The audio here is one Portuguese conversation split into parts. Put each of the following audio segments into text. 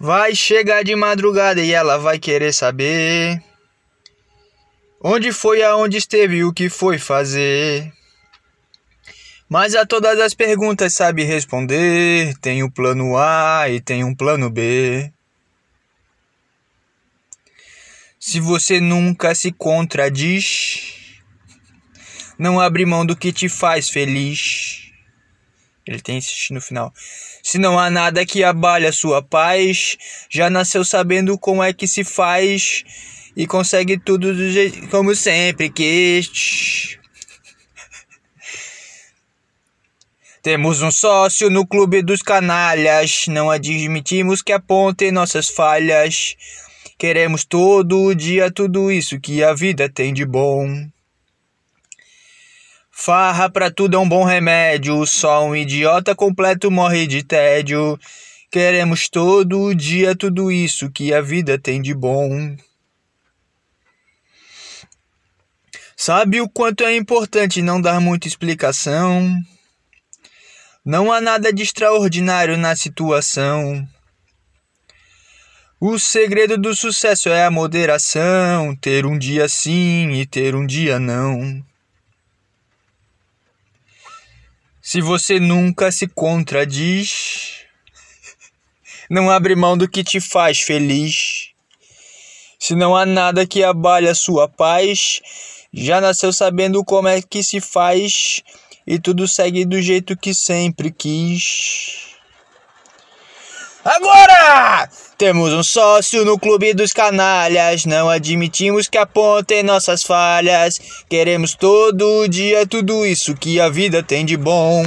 Vai chegar de madrugada e ela vai querer saber onde foi, aonde esteve o que foi fazer. Mas a todas as perguntas sabe responder. Tem o plano A e tem um plano B. Se você nunca se contradiz, não abre mão do que te faz feliz. Ele tem esse no final. Se não há nada que abale a sua paz, já nasceu sabendo como é que se faz e consegue tudo do jeito como sempre quis. Temos um sócio no clube dos canalhas, não admitimos que apontem nossas falhas. Queremos todo dia tudo isso que a vida tem de bom. Farra pra tudo é um bom remédio, só um idiota completo morre de tédio. Queremos todo dia tudo isso que a vida tem de bom. Sabe o quanto é importante não dar muita explicação? Não há nada de extraordinário na situação. O segredo do sucesso é a moderação, ter um dia sim e ter um dia não. Se você nunca se contradiz, não abre mão do que te faz feliz. Se não há nada que abale a sua paz, já nasceu sabendo como é que se faz e tudo segue do jeito que sempre quis. Agora! Temos um sócio no clube dos canalhas. Não admitimos que apontem nossas falhas. Queremos todo dia tudo isso que a vida tem de bom.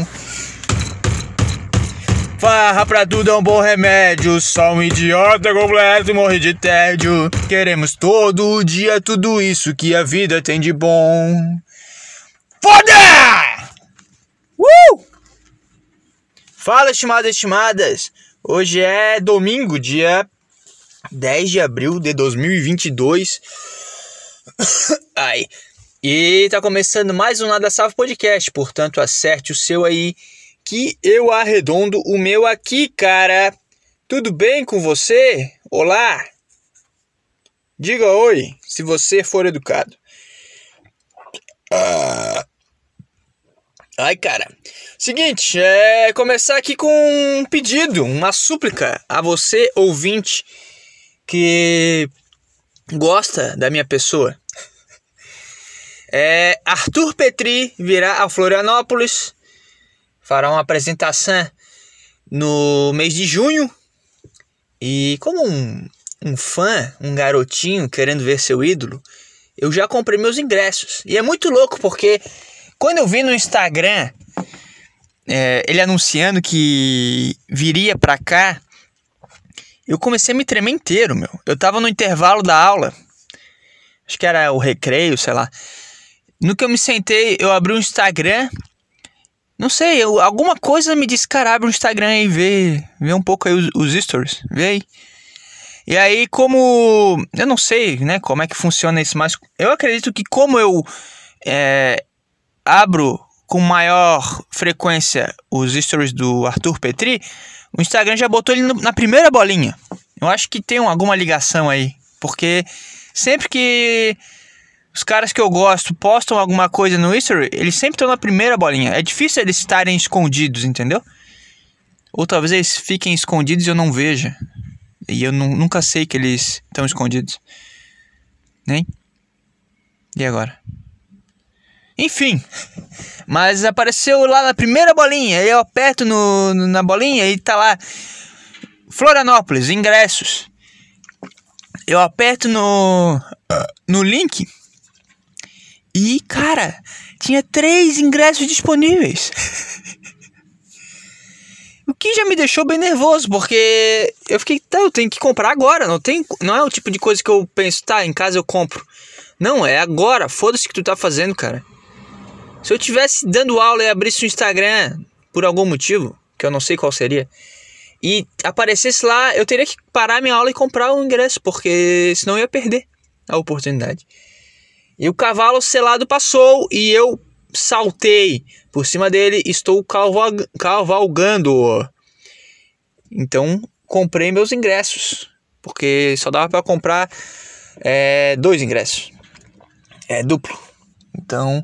Farra pra tudo é um bom remédio. Só um idiota completo morre de tédio. Queremos todo dia tudo isso que a vida tem de bom. Foda! Uh! Fala, estimadas estimadas. Hoje é domingo, dia 10 de abril de 2022. Ai. E tá começando mais um Nada Salvo Podcast, portanto, acerte o seu aí que eu arredondo o meu aqui, cara. Tudo bem com você? Olá. Diga oi, se você for educado. Ah. Ai, cara. Seguinte, é começar aqui com um pedido, uma súplica a você, ouvinte, que gosta da minha pessoa. É, Arthur Petri virá a Florianópolis, fará uma apresentação no mês de junho. E como um, um fã, um garotinho querendo ver seu ídolo, eu já comprei meus ingressos. E é muito louco porque quando eu vi no Instagram é, ele anunciando que viria pra cá, eu comecei a me tremer inteiro, meu. Eu tava no intervalo da aula, acho que era o recreio, sei lá. No que eu me sentei, eu abri o Instagram. Não sei, eu, alguma coisa me disse, cara, abre o Instagram e vê, vê um pouco aí os, os stories, vê aí. E aí, como. Eu não sei, né, como é que funciona isso, mas eu acredito que como eu é, abro com maior frequência os stories do Arthur Petri, o Instagram já botou ele na primeira bolinha. Eu acho que tem alguma ligação aí, porque sempre que os caras que eu gosto postam alguma coisa no Instagram, eles sempre estão na primeira bolinha. É difícil eles estarem escondidos, entendeu? Ou talvez eles fiquem escondidos e eu não veja. E eu nunca sei que eles estão escondidos. Nem? E agora? Enfim. Mas apareceu lá na primeira bolinha. Eu aperto no, no, na bolinha e tá lá. Florianópolis, ingressos. Eu aperto no, no link. E, cara, tinha três ingressos disponíveis. o que já me deixou bem nervoso, porque eu fiquei, tá, eu tenho que comprar agora. Não, tem, não é o tipo de coisa que eu penso, tá, em casa eu compro. Não, é agora. Foda-se o que tu tá fazendo, cara. Se eu tivesse dando aula e abrisse o Instagram por algum motivo, que eu não sei qual seria, e aparecesse lá, eu teria que parar minha aula e comprar o ingresso, porque senão eu ia perder a oportunidade. E o cavalo selado passou e eu saltei por cima dele, estou cavalgando. Então, comprei meus ingressos. Porque só dava para comprar é, dois ingressos. É duplo. Então,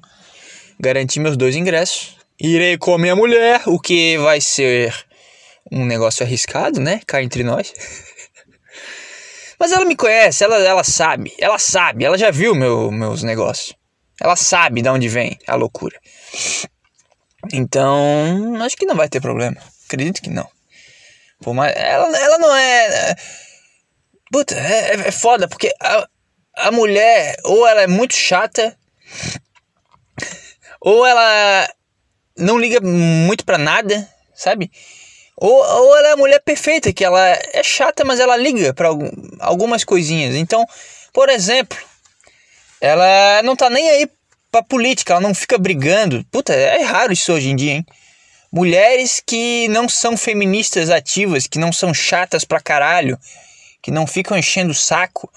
garanti meus dois ingressos. Irei com a minha mulher, o que vai ser um negócio arriscado, né? Cá entre nós. Mas ela me conhece, ela, ela sabe, ela sabe, ela já viu meu, meus negócios. Ela sabe de onde vem a loucura. Então, acho que não vai ter problema. Acredito que não. Pô, mas ela, ela não é. Puta, é, é foda, porque a, a mulher, ou ela é muito chata, ou ela não liga muito pra nada, sabe? Ou, ou ela é a mulher perfeita, que ela é chata, mas ela liga para algumas coisinhas. Então, por exemplo, ela não tá nem aí pra política, ela não fica brigando. Puta, é raro isso hoje em dia, hein? Mulheres que não são feministas ativas, que não são chatas pra caralho, que não ficam enchendo o saco.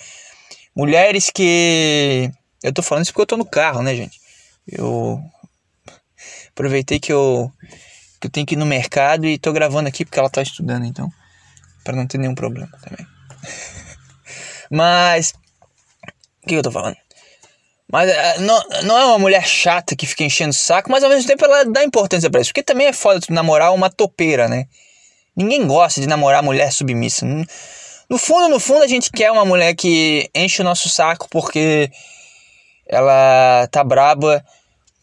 Mulheres que. Eu tô falando isso porque eu tô no carro, né, gente? Eu aproveitei que eu que eu tenho que ir no mercado e tô gravando aqui porque ela tá estudando, então, para não ter nenhum problema também. Mas o que eu tô falando? Mas eh, não, não é uma mulher chata que fica enchendo o saco, mas ao mesmo tempo ela dá importância para isso. Porque também é foda tu namorar uma topeira, né? Ninguém gosta de namorar mulher submissa. No fundo, no fundo, a gente quer uma mulher que enche o nosso saco porque ela tá braba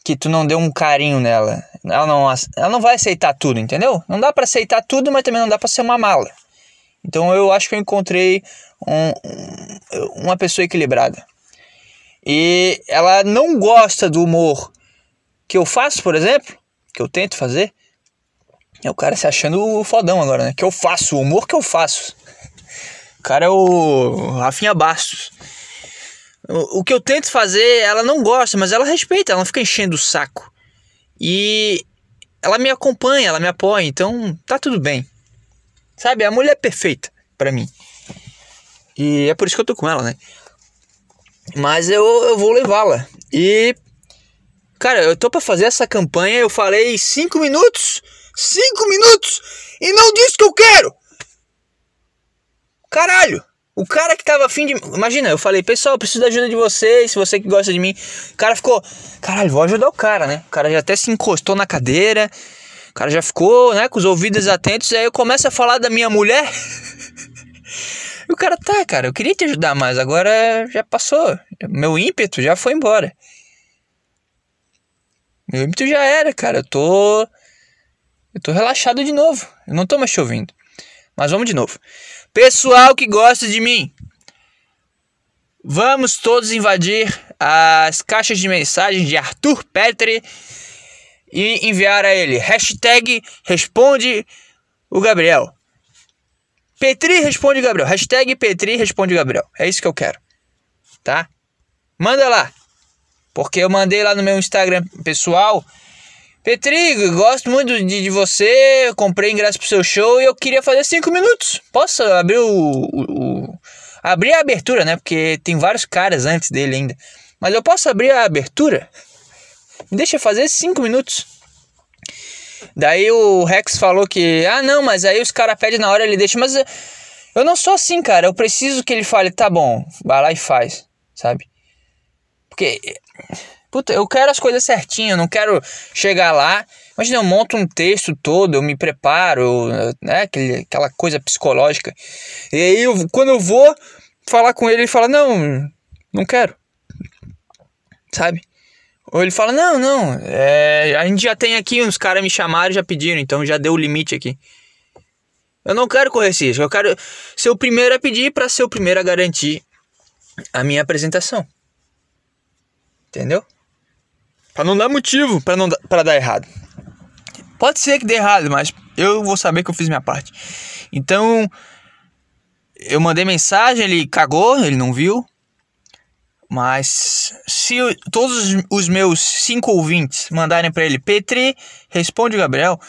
que tu não deu um carinho nela. Ela não, ela não vai aceitar tudo, entendeu? Não dá para aceitar tudo, mas também não dá para ser uma mala. Então eu acho que eu encontrei um, um, uma pessoa equilibrada. E ela não gosta do humor que eu faço, por exemplo, que eu tento fazer. É o cara se achando o fodão agora, né? Que eu faço, o humor que eu faço. O cara é o Rafinha Bastos. O, que eu tento fazer, ela não gosta, mas ela respeita, ela não fica enchendo o saco. E ela me acompanha, ela me apoia, então tá tudo bem. Sabe, a mulher é perfeita para mim. E é por isso que eu tô com ela, né? Mas eu, eu vou levá-la. E. Cara, eu tô pra fazer essa campanha. Eu falei cinco minutos. Cinco minutos! E não disse que eu quero! Caralho! O cara que tava afim de. Imagina, eu falei, pessoal, preciso da ajuda de vocês, se você que gosta de mim. O cara ficou, caralho, vou ajudar o cara, né? O cara já até se encostou na cadeira. O cara já ficou, né, com os ouvidos atentos. Aí eu começo a falar da minha mulher. e o cara, tá, cara, eu queria te ajudar, mas agora já passou. Meu ímpeto já foi embora. Meu ímpeto já era, cara. Eu tô. Eu tô relaxado de novo. Eu não tô mais te ouvindo. Mas vamos de novo. Pessoal que gosta de mim, vamos todos invadir as caixas de mensagens de Arthur Petri e enviar a ele hashtag responde o Gabriel. Petri responde Gabriel. Hashtag Petri responde Gabriel. É isso que eu quero. Tá? Manda lá. Porque eu mandei lá no meu Instagram pessoal Petri, gosto muito de, de você, comprei ingresso pro seu show e eu queria fazer cinco minutos. Posso abrir o, o, o, Abrir a abertura, né? Porque tem vários caras antes dele ainda. Mas eu posso abrir a abertura? Me deixa fazer cinco minutos. Daí o Rex falou que, ah não, mas aí os caras pedem na hora ele deixa. Mas eu não sou assim, cara. Eu preciso que ele fale, tá bom, vai lá e faz, sabe? Porque Puta, eu quero as coisas certinho, eu não quero chegar lá. Imagina, eu monto um texto todo, eu me preparo, né? Aquele, aquela coisa psicológica. E aí, eu, quando eu vou falar com ele, ele fala: Não, não quero. Sabe? Ou ele fala: Não, não, é, a gente já tem aqui, uns caras me chamaram já pediram, então já deu o limite aqui. Eu não quero correr esse risco, eu quero ser o primeiro a pedir para ser o primeiro a garantir a minha apresentação. Entendeu? Para não dar motivo para não para dar errado. Pode ser que dê errado, mas eu vou saber que eu fiz minha parte. Então, eu mandei mensagem, ele cagou, ele não viu. Mas se todos os meus cinco ouvintes mandarem para ele, Petri, responde Gabriel,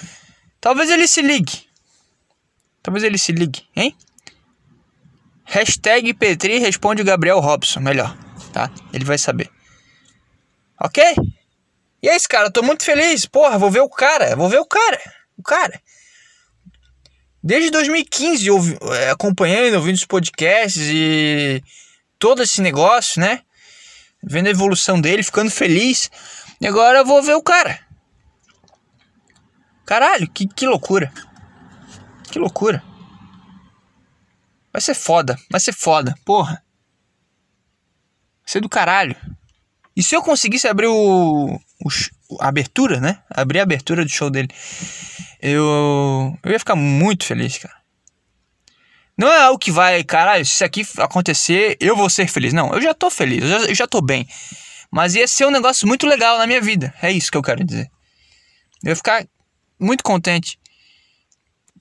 talvez ele se ligue. Talvez ele se ligue, hein? Hashtag Petri responde Gabriel Robson, melhor, tá? Ele vai saber. Ok? E é isso, cara, eu tô muito feliz. Porra, vou ver o cara, vou ver o cara. O cara. desde 2015 ouvi, é, acompanhando, ouvindo os podcasts e todo esse negócio, né? Vendo a evolução dele, ficando feliz. E agora eu vou ver o cara. Caralho, que, que loucura. Que loucura. Vai ser foda, vai ser foda, porra. Vai ser do caralho. E se eu conseguisse abrir o a abertura, né? Abrir a abertura do show dele, eu, eu ia ficar muito feliz, cara. Não é algo que vai, caralho, se isso aqui acontecer, eu vou ser feliz. Não, eu já tô feliz, eu já, eu já tô bem. Mas ia ser um negócio muito legal na minha vida. É isso que eu quero dizer. Eu ia ficar muito contente.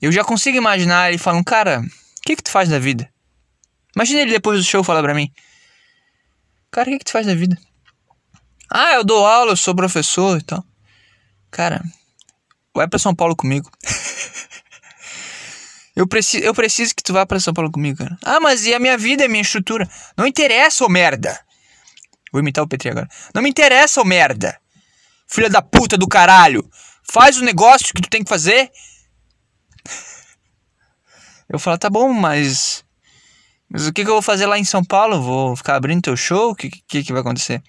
Eu já consigo imaginar ele falando, cara, o que que tu faz da vida? Imagina ele depois do show falar pra mim, cara, o que que tu faz da vida? Ah, eu dou aula, eu sou professor e tal. Cara, vai pra São Paulo comigo. eu, preciso, eu preciso que tu vá pra São Paulo comigo, cara. Ah, mas e a minha vida, a minha estrutura? Não interessa, ô merda. Vou imitar o Petri agora. Não me interessa, ô merda. Filha da puta do caralho. Faz o negócio que tu tem que fazer. Eu falo, tá bom, mas. Mas o que, que eu vou fazer lá em São Paulo? Vou ficar abrindo teu show? O que, que, que vai acontecer?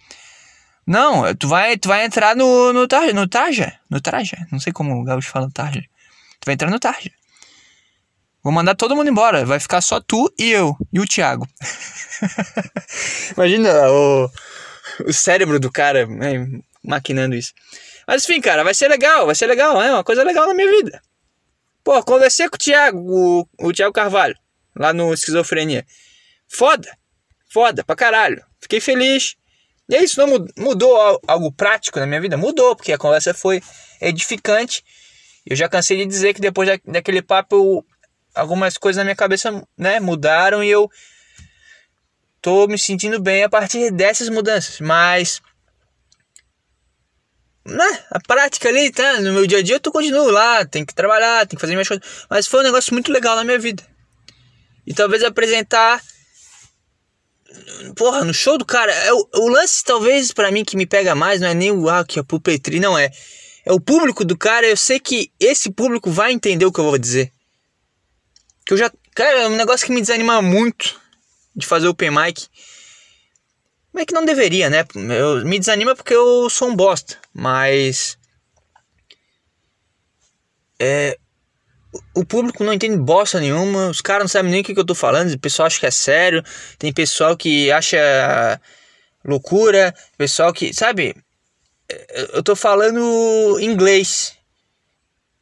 Não, tu vai, tu vai entrar no, no, tarja, no Tarja. No Tarja. Não sei como o Gaúcho fala Tarja. Tu vai entrar no Tarja. Vou mandar todo mundo embora. Vai ficar só tu e eu. E o Thiago. Imagina o, o cérebro do cara né, maquinando isso. Mas enfim, cara, vai ser legal, vai ser legal, é uma coisa legal na minha vida. Pô, conversei com o Thiago, o, o Thiago Carvalho, lá no Esquizofrenia. Foda, foda pra caralho. Fiquei feliz. E é isso, não mudou algo prático na minha vida? Mudou, porque a conversa foi edificante. Eu já cansei de dizer que depois daquele papo eu, algumas coisas na minha cabeça né, mudaram e eu tô me sentindo bem a partir dessas mudanças. Mas né, a prática ali, tá? No meu dia a dia eu continuo lá, tem que trabalhar, tem que fazer minhas coisas. Mas foi um negócio muito legal na minha vida. E talvez apresentar. Porra, no show do cara. É o, o lance, talvez, para mim, que me pega mais, não é nem o ah, que é o Petri, não é. É o público do cara. Eu sei que esse público vai entender o que eu vou dizer. Que eu já. Cara, é um negócio que me desanima muito de fazer open mic é que não deveria, né? Eu, me desanima porque eu sou um bosta, mas. É. O público não entende bosta nenhuma, os caras não sabem nem o que, que eu tô falando, o pessoal acha que é sério, tem pessoal que acha loucura, pessoal que. Sabe? Eu tô falando inglês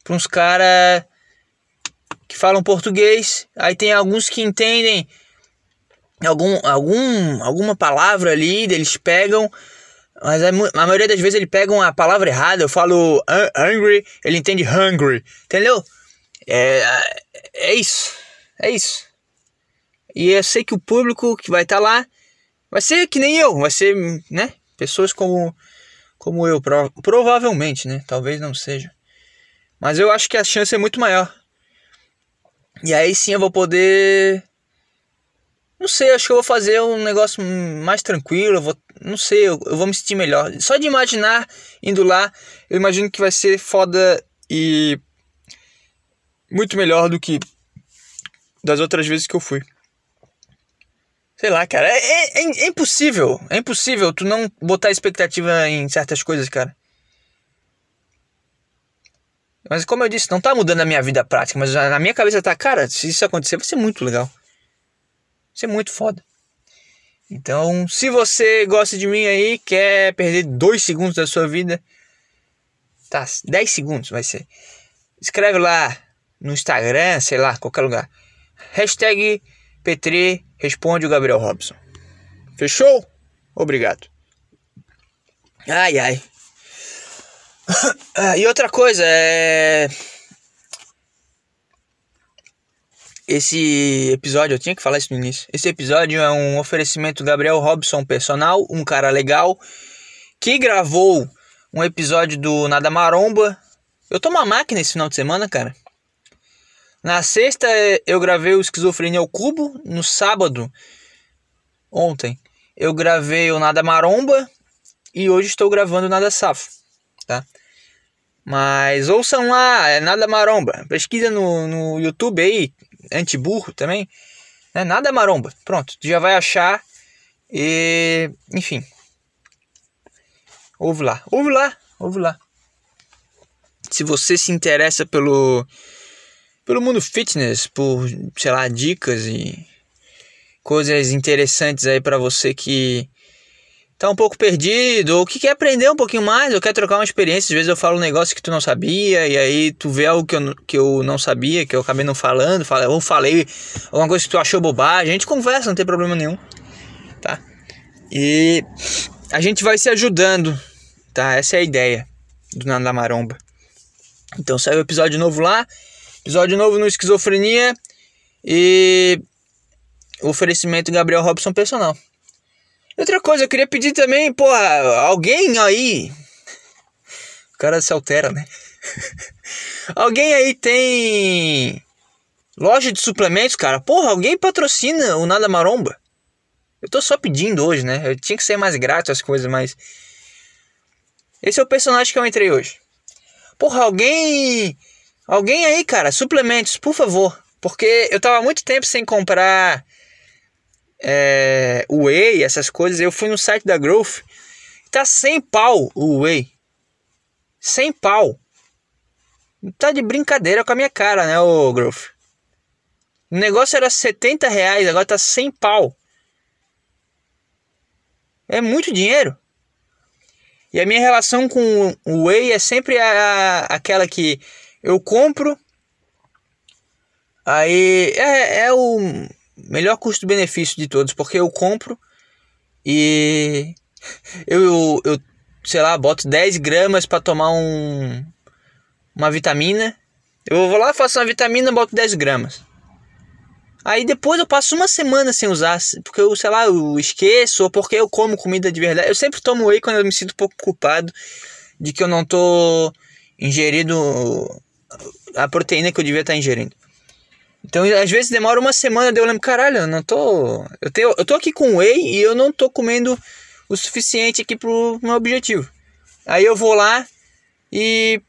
pra uns caras que falam português, aí tem alguns que entendem algum, algum, alguma palavra ali, eles pegam, mas a, a maioria das vezes eles pegam a palavra errada. Eu falo hungry, ele entende hungry, entendeu? É, é isso, é isso. E eu sei que o público que vai estar tá lá vai ser que nem eu, vai ser, né? Pessoas como, como eu, prov provavelmente, né? Talvez não seja. Mas eu acho que a chance é muito maior. E aí sim eu vou poder não sei, acho que eu vou fazer um negócio mais tranquilo. Vou, não sei, eu, eu, vou me sentir melhor. Só de imaginar indo lá, eu imagino que vai ser foda e muito melhor do que das outras vezes que eu fui. Sei lá, cara, é, é, é, impossível. É impossível tu não botar expectativa em certas coisas, cara. Mas como eu disse, não tá mudando a minha vida prática, mas na minha cabeça tá, cara, se isso acontecer vai ser muito legal. Isso é muito foda. Então, se você gosta de mim aí, quer perder dois segundos da sua vida, tá, 10 segundos vai ser. Escreve lá no Instagram, sei lá, qualquer lugar. Hashtag Petri responde o Gabriel Robson. Fechou? Obrigado. Ai, ai. Ah, e outra coisa, é. Esse episódio, eu tinha que falar isso no início. Esse episódio é um oferecimento Gabriel Robson Personal, um cara legal, que gravou um episódio do Nada Maromba. Eu tô uma máquina esse final de semana, cara. Na sexta eu gravei o Esquizofrenia ao Cubo. No sábado, ontem, eu gravei o Nada Maromba. E hoje estou gravando o Nada Safo, tá? Mas ouçam lá, é nada maromba. Pesquisa no, no YouTube aí, antiburro também. É nada maromba. Pronto, já vai achar. E. Enfim. Ouve lá, ouve lá, ouve lá. Se você se interessa pelo. Pelo mundo fitness, por, sei lá, dicas e coisas interessantes aí para você que tá um pouco perdido, ou que quer aprender um pouquinho mais, ou quer trocar uma experiência. Às vezes eu falo um negócio que tu não sabia, e aí tu vê algo que eu, que eu não sabia, que eu acabei não falando, ou falei alguma coisa que tu achou bobagem. A gente conversa, não tem problema nenhum, tá? E a gente vai se ajudando, tá? Essa é a ideia do Nada Maromba. Então saiu episódio novo lá, episódio novo no Esquizofrenia e oferecimento Gabriel Robson Personal. Outra coisa, eu queria pedir também, pô, alguém aí. O cara se altera, né? alguém aí tem loja de suplementos, cara? Porra, alguém patrocina o Nada Maromba? Eu tô só pedindo hoje, né? Eu tinha que ser mais grato as coisas, mas. Esse é o personagem que eu entrei hoje. Porra, alguém. Alguém aí, cara, suplementos, por favor. Porque eu tava muito tempo sem comprar é, Whey, essas coisas, eu fui no site da Growth, tá sem pau o Whey. Sem pau. Tá de brincadeira com a minha cara, né, o Growth? O negócio era 70 reais, agora tá sem pau. É muito dinheiro. E a minha relação com o Whey é sempre a, a, aquela que eu compro. Aí é, é o melhor custo-benefício de todos, porque eu compro e eu, eu, sei lá, boto 10 gramas para tomar um, uma vitamina. Eu vou lá, faço uma vitamina, boto 10 gramas. Aí depois eu passo uma semana sem usar, porque eu, sei lá, eu esqueço, ou porque eu como comida de verdade. Eu sempre tomo whey quando eu me sinto um pouco culpado de que eu não tô ingerindo a proteína que eu devia estar ingerindo. Então, às vezes demora uma semana, daí eu lembro, caralho, eu não tô. Eu, tenho, eu tô aqui com whey e eu não tô comendo o suficiente aqui pro meu objetivo. Aí eu vou lá e.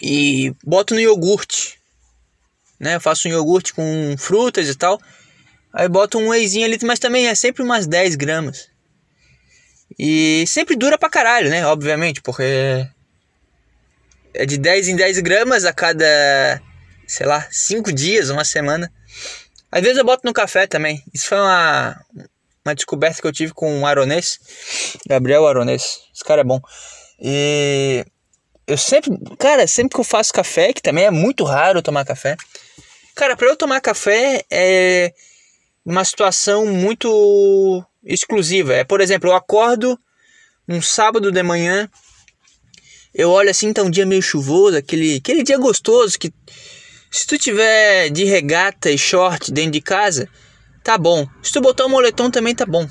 E boto no iogurte. Né? Eu faço um iogurte com frutas e tal. Aí boto um wheyzinho ali, mas também é sempre umas 10 gramas. E sempre dura pra caralho, né? Obviamente, porque é de 10 em 10 gramas a cada sei lá, cinco dias, uma semana. Às vezes eu boto no café também. Isso foi uma, uma descoberta que eu tive com o Aronês, Gabriel Aronês. Esse cara é bom. E eu sempre, cara, sempre que eu faço café, que também é muito raro tomar café. Cara, para eu tomar café é uma situação muito exclusiva. É, por exemplo, eu acordo um sábado de manhã, eu olho assim, tá um dia meio chuvoso, aquele, aquele dia gostoso que se tu tiver de regata e short dentro de casa, tá bom. Se tu botar um moletom também tá bom.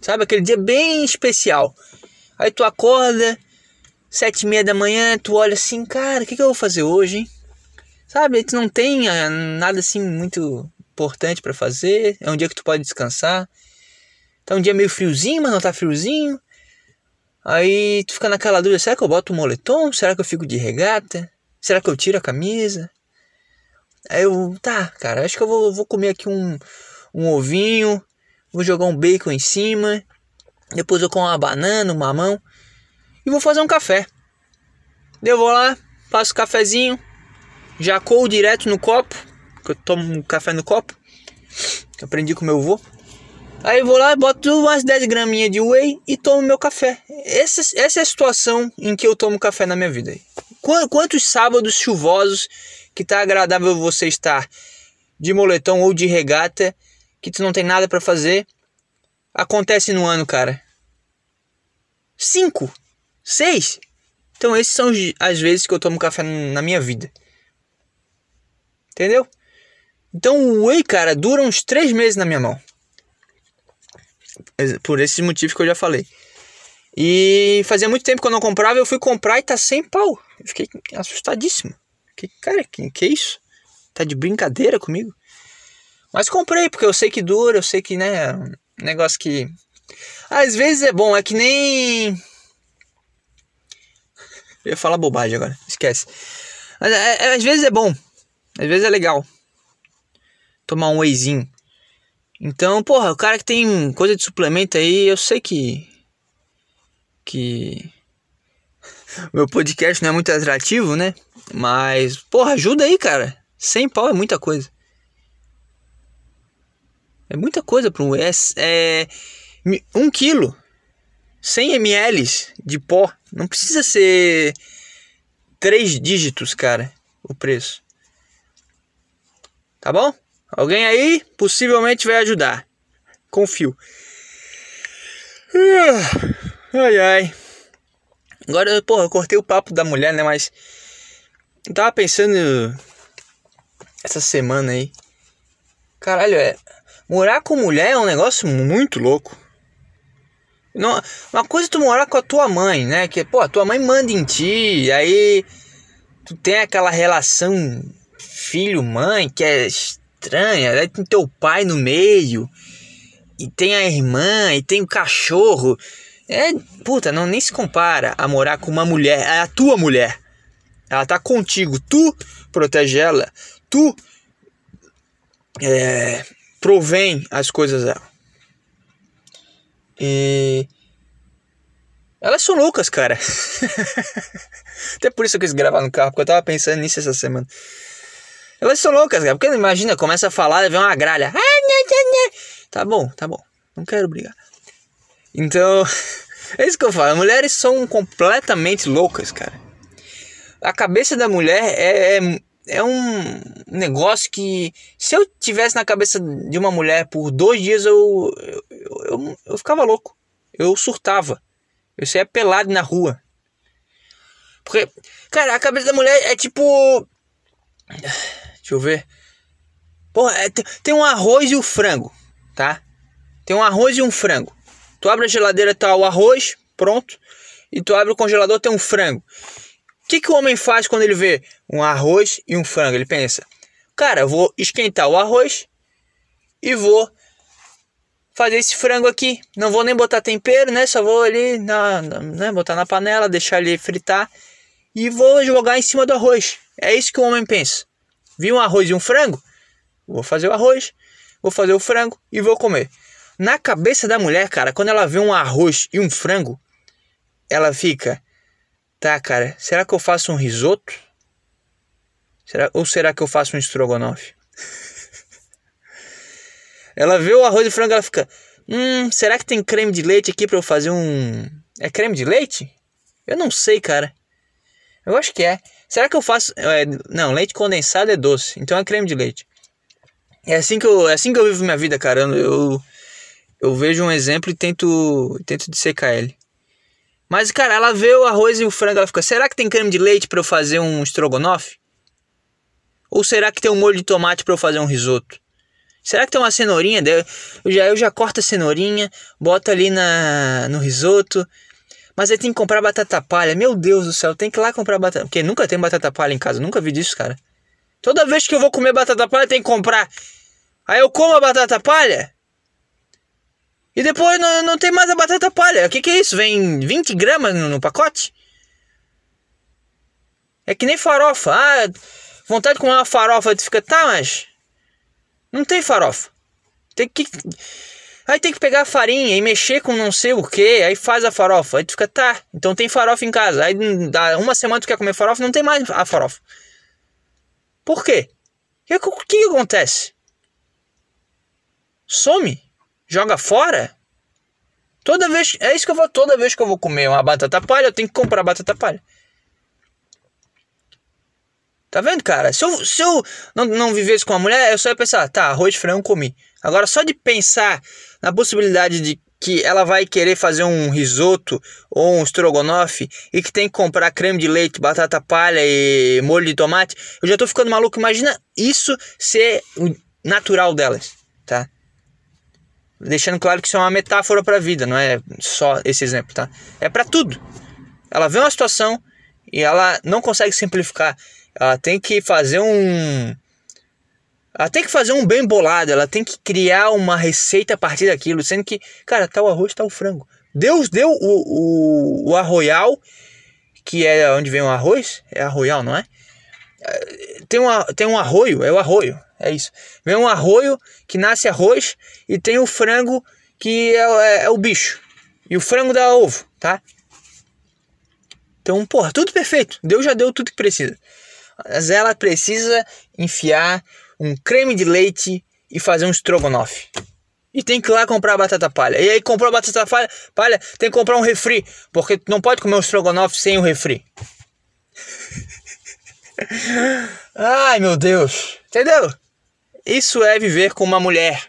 Sabe, aquele dia bem especial. Aí tu acorda, sete e meia da manhã, tu olha assim, cara, o que, que eu vou fazer hoje, hein? Sabe, tu não tem ah, nada assim muito importante para fazer. É um dia que tu pode descansar. Tá um dia meio friozinho, mas não tá friozinho. Aí tu fica naquela dúvida, será que eu boto um moletom? Será que eu fico de regata? Será que eu tiro a camisa? Aí eu, tá, cara, acho que eu vou, vou comer aqui um, um ovinho, vou jogar um bacon em cima, depois eu como uma banana, um mamão e vou fazer um café. Eu vou lá, faço o cafezinho, já coo direto no copo, que eu tomo café no copo, que aprendi com meu avô. Aí vou lá, boto umas 10 graminhas de whey e tomo meu café. Essa, essa é a situação em que eu tomo café na minha vida. Quantos sábados chuvosos que tá agradável você estar de moletom ou de regata, que tu não tem nada para fazer, acontece no ano, cara. Cinco, seis. Então esses são as vezes que eu tomo café na minha vida. Entendeu? Então o whey, cara, dura uns três meses na minha mão. Por esses motivos que eu já falei. E fazia muito tempo que eu não comprava, eu fui comprar e tá sem pau. Eu fiquei assustadíssimo. Que, cara, que, que isso? Tá de brincadeira comigo? Mas comprei, porque eu sei que dura, eu sei que, né, é um negócio que. Às vezes é bom, é que nem. Eu ia falar bobagem agora, esquece. Mas é, é, às vezes é bom. Às vezes é legal. Tomar um wheyzinho. Então, porra, o cara que tem coisa de suplemento aí, eu sei que. Que. Meu podcast não é muito atrativo, né? Mas, porra, ajuda aí, cara. 100 pau é muita coisa. É muita coisa para um. É, é. Um quilo. 100 ml de pó. Não precisa ser três dígitos, cara, o preço. Tá bom? Alguém aí possivelmente vai ajudar. Confio. Ai ai. Agora, porra, eu cortei o papo da mulher, né? Mas. Eu tava pensando. Essa semana aí. Caralho, é. Morar com mulher é um negócio muito louco. Não, uma coisa é tu morar com a tua mãe, né? Que, pô, a tua mãe manda em ti, aí tu tem aquela relação filho-mãe que é estranha, aí tem teu pai no meio, e tem a irmã, e tem o cachorro. É, puta, não nem se compara a morar com uma mulher, é a tua mulher. Ela tá contigo, tu protege ela, tu é, provém as coisas dela. E. Elas são loucas, cara. Até por isso eu quis gravar no carro, porque eu tava pensando nisso essa semana. Elas são loucas, cara. Porque imagina, começa a falar vem uma gralha. Tá bom, tá bom. Não quero brigar. Então, é isso que eu falo. Mulheres são completamente loucas, cara. A cabeça da mulher é, é, é um negócio que, se eu tivesse na cabeça de uma mulher por dois dias, eu, eu, eu, eu ficava louco. Eu surtava. Eu saía pelado na rua. Porque, cara, a cabeça da mulher é tipo. Deixa eu ver. Porra, é, tem um arroz e o um frango, tá? Tem um arroz e um frango. Tu abre a geladeira, tá o arroz, pronto. E tu abre o congelador, tem um frango. O que, que o homem faz quando ele vê um arroz e um frango? Ele pensa: Cara, eu vou esquentar o arroz e vou fazer esse frango aqui. Não vou nem botar tempero, né? Só vou ali na, na né? botar na panela, deixar ele fritar e vou jogar em cima do arroz. É isso que o homem pensa. Vi um arroz e um frango? Vou fazer o arroz, vou fazer o frango e vou comer. Na cabeça da mulher, cara, quando ela vê um arroz e um frango, ela fica, tá, cara, será que eu faço um risoto? Será, ou será que eu faço um estrogonofe? ela vê o arroz e frango, ela fica, hum, será que tem creme de leite aqui para eu fazer um, é creme de leite? Eu não sei, cara. Eu acho que é. Será que eu faço, é, não, leite condensado é doce, então é creme de leite. É assim que eu, é assim que eu vivo minha vida, cara. Eu, eu vejo um exemplo e tento, tento dissecar ele. Mas, cara, ela vê o arroz e o frango, ela fica, será que tem creme de leite para eu fazer um estrogonofe? Ou será que tem um molho de tomate para eu fazer um risoto? Será que tem uma cenourinha? Eu já, eu já corto a cenourinha, boto ali na, no risoto. Mas aí tem que comprar batata palha. Meu Deus do céu, tem que ir lá comprar batata. Porque nunca tem batata palha em casa, nunca vi disso, cara. Toda vez que eu vou comer batata palha, tem que comprar. Aí eu como a batata palha. E depois não, não tem mais a batata palha. O que, que é isso? Vem 20 gramas no, no pacote? É que nem farofa. Ah, vontade de comer uma farofa, tu fica, tá, mas não tem farofa. Tem que Aí tem que pegar a farinha e mexer com não sei o que, aí faz a farofa. Aí tu fica, tá, então tem farofa em casa. Aí dá uma semana tu quer comer farofa, não tem mais a farofa. Por quê? O que, que acontece? Some? Joga fora? Toda vez, é isso que eu vou, toda vez que eu vou comer uma batata palha, eu tenho que comprar batata palha. Tá vendo, cara? Se eu, se eu não, não vivesse com uma mulher, eu só ia pensar, tá, arroz frango comi. Agora, só de pensar na possibilidade de que ela vai querer fazer um risoto ou um estrogonofe e que tem que comprar creme de leite, batata palha e molho de tomate, eu já tô ficando maluco. Imagina isso ser o natural delas, tá? Deixando claro que isso é uma metáfora para a vida, não é só esse exemplo, tá? É para tudo. Ela vê uma situação e ela não consegue simplificar ela tem que fazer um. Ela tem que fazer um bem bolado, ela tem que criar uma receita a partir daquilo, sendo que, cara, tá o arroz, tá o frango. Deus deu o, o, o arroial que é onde vem o arroz, é arroial, não é? Tem, uma, tem um arroio, é o arroio, é isso. Vem um arroio que nasce arroz e tem o frango que é, é, é o bicho. E o frango dá ovo, tá? Então, porra, tudo perfeito. Deus já deu tudo que precisa. Mas ela precisa enfiar um creme de leite e fazer um estrogonofe. E tem que ir lá comprar batata palha. E aí comprou batata palha, palha tem que comprar um refri. Porque não pode comer um estrogonofe sem o refri. Ai meu Deus. Entendeu? Isso é viver com uma mulher.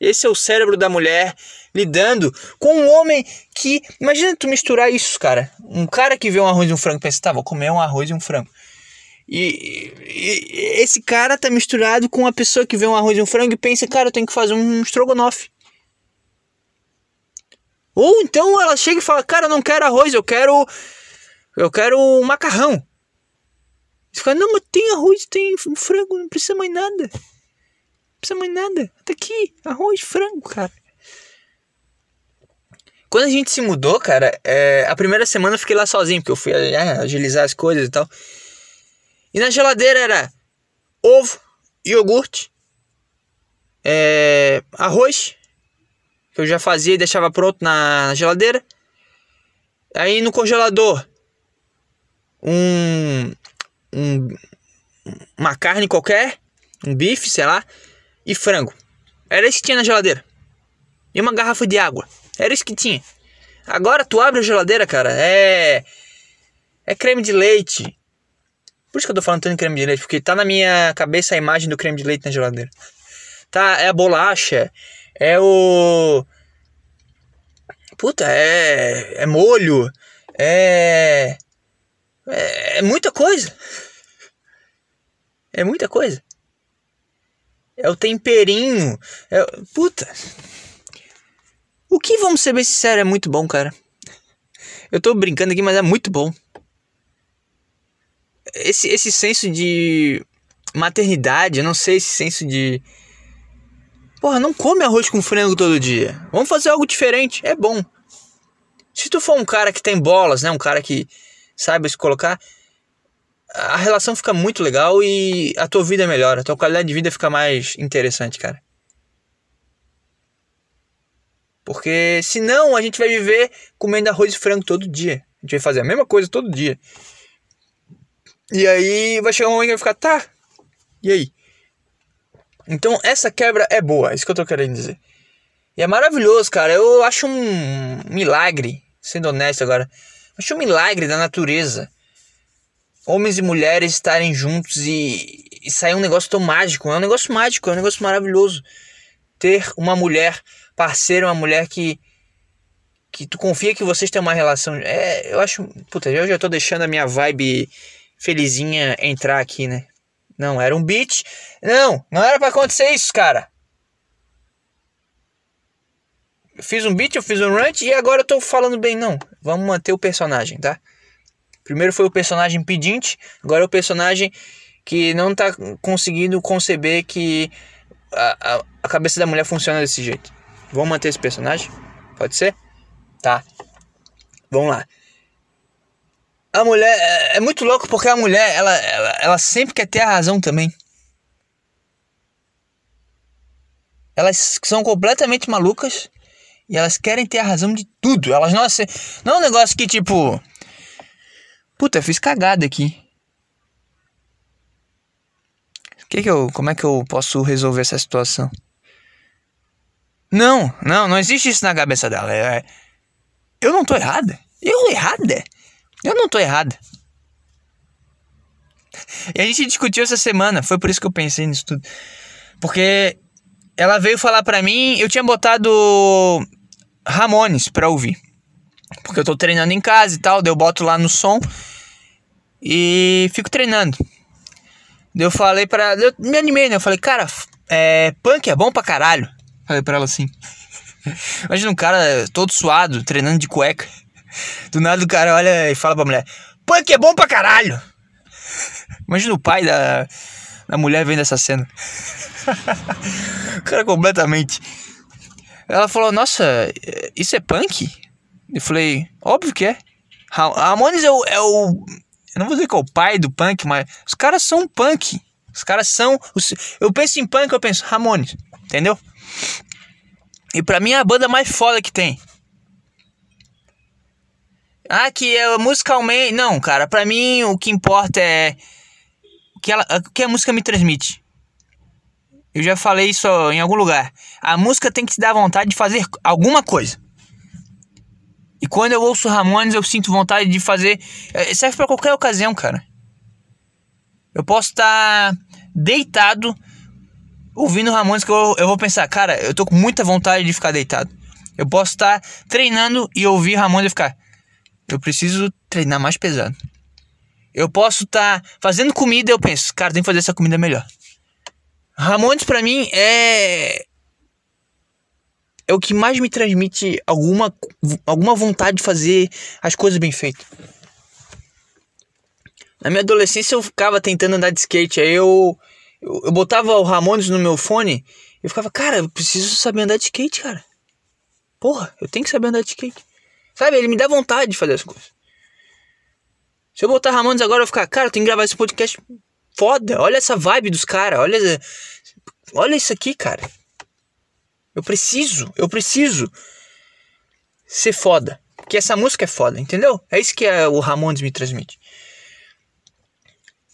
Esse é o cérebro da mulher lidando com um homem que. Imagina tu misturar isso, cara. Um cara que vê um arroz e um frango pensa, tá, vou comer um arroz e um frango. E, e, esse cara tá misturado com uma pessoa que vê um arroz e um frango e pensa, cara, eu tenho que fazer um estrogonofe. Ou então ela chega e fala, cara, eu não quero arroz, eu quero. Eu quero um macarrão. Você fala, não, mas tem arroz, tem frango, não precisa mais nada. Não precisa mais nada. Tá aqui, arroz, frango, cara. Quando a gente se mudou, cara, é, a primeira semana eu fiquei lá sozinho, porque eu fui é, agilizar as coisas e tal. E na geladeira era ovo, iogurte, é, arroz, que eu já fazia e deixava pronto na, na geladeira. Aí no congelador, um, um, uma carne qualquer, um bife, sei lá, e frango. Era isso que tinha na geladeira. E uma garrafa de água. Era isso que tinha. Agora tu abre a geladeira, cara, é. É creme de leite, por isso que eu tô falando tanto creme de leite, porque tá na minha cabeça a imagem do creme de leite na geladeira. Tá, é a bolacha, é o. Puta, é. É molho, é. É, é muita coisa. É muita coisa. É o temperinho. É, puta. O que, vamos ser bem sinceros, é muito bom, cara. Eu tô brincando aqui, mas é muito bom esse, esse senso de maternidade, eu não sei, esse senso de. Porra, não come arroz com frango todo dia. Vamos fazer algo diferente. É bom. Se tu for um cara que tem bolas, né? Um cara que saiba se colocar, a relação fica muito legal e a tua vida melhora. A tua qualidade de vida fica mais interessante, cara. Porque senão a gente vai viver comendo arroz e frango todo dia. A gente vai fazer a mesma coisa todo dia. E aí vai chegar um momento que vai ficar, tá, e aí? Então essa quebra é boa, é isso que eu tô querendo dizer. E é maravilhoso, cara. Eu acho um milagre, sendo honesto agora, acho um milagre da natureza. Homens e mulheres estarem juntos e, e sair um negócio tão mágico. É um negócio mágico, é um negócio maravilhoso. Ter uma mulher parceira, uma mulher que que tu confia que vocês têm uma relação. É, eu acho. Puta, eu já tô deixando a minha vibe felizinha entrar aqui, né? Não, era um beat. Não, não era para acontecer isso, cara. Eu fiz um beat, eu fiz um rant e agora eu tô falando bem, não. Vamos manter o personagem, tá? Primeiro foi o personagem pedinte, agora é o personagem que não tá conseguindo conceber que a, a, a cabeça da mulher funciona desse jeito. Vamos manter esse personagem? Pode ser? Tá. Vamos lá. A mulher é, é muito louco porque a mulher, ela, ela, ela sempre quer ter a razão também. Elas são completamente malucas e elas querem ter a razão de tudo. Elas não não é um negócio que tipo, puta, fiz cagada aqui. Que que eu, como é que eu posso resolver essa situação? Não, não, não existe isso na cabeça dela. É, eu não tô errada. Eu errada? Eu não tô errado. E a gente discutiu essa semana, foi por isso que eu pensei nisso tudo. Porque ela veio falar pra mim, eu tinha botado Ramones pra ouvir. Porque eu tô treinando em casa e tal, daí eu boto lá no som e fico treinando. Daí eu falei pra eu me animei, né? Eu falei, cara, é, punk é bom pra caralho. Falei pra ela assim. Imagina um cara todo suado, treinando de cueca. Do nada o cara olha e fala pra mulher: Punk é bom pra caralho! Imagina o pai da, da mulher vendo essa cena. o cara completamente. Ela falou: Nossa, isso é punk? Eu falei: Óbvio que é. Ramones é o, é o. Eu não vou dizer que é o pai do punk, mas os caras são punk. Os caras são. Os, eu penso em punk, eu penso Ramones. Entendeu? E pra mim é a banda mais foda que tem. Ah, que é musicalmente. Não, cara, pra mim o que importa é. O que, que a música me transmite. Eu já falei isso em algum lugar. A música tem que te dar vontade de fazer alguma coisa. E quando eu ouço Ramones, eu sinto vontade de fazer. É, serve para qualquer ocasião, cara. Eu posso estar tá deitado ouvindo Ramones que eu, eu vou pensar, cara, eu tô com muita vontade de ficar deitado. Eu posso estar tá treinando e ouvir Ramones e ficar, eu preciso treinar mais pesado. Eu posso estar tá fazendo comida eu penso, cara, tem que fazer essa comida melhor. Ramones para mim é é o que mais me transmite alguma, alguma vontade de fazer as coisas bem feitas. Na minha adolescência eu ficava tentando andar de skate, aí eu, eu, eu botava o Ramones no meu fone e ficava, cara, eu preciso saber andar de skate, cara. Porra, eu tenho que saber andar de skate. Sabe, ele me dá vontade de fazer as coisas. Se eu botar Ramones agora, eu vou ficar, cara, eu tenho que gravar esse podcast foda. Olha essa vibe dos caras, olha, olha isso aqui, cara. Eu preciso, eu preciso ser foda. Que essa música é foda, entendeu? É isso que é, o Ramones me transmite.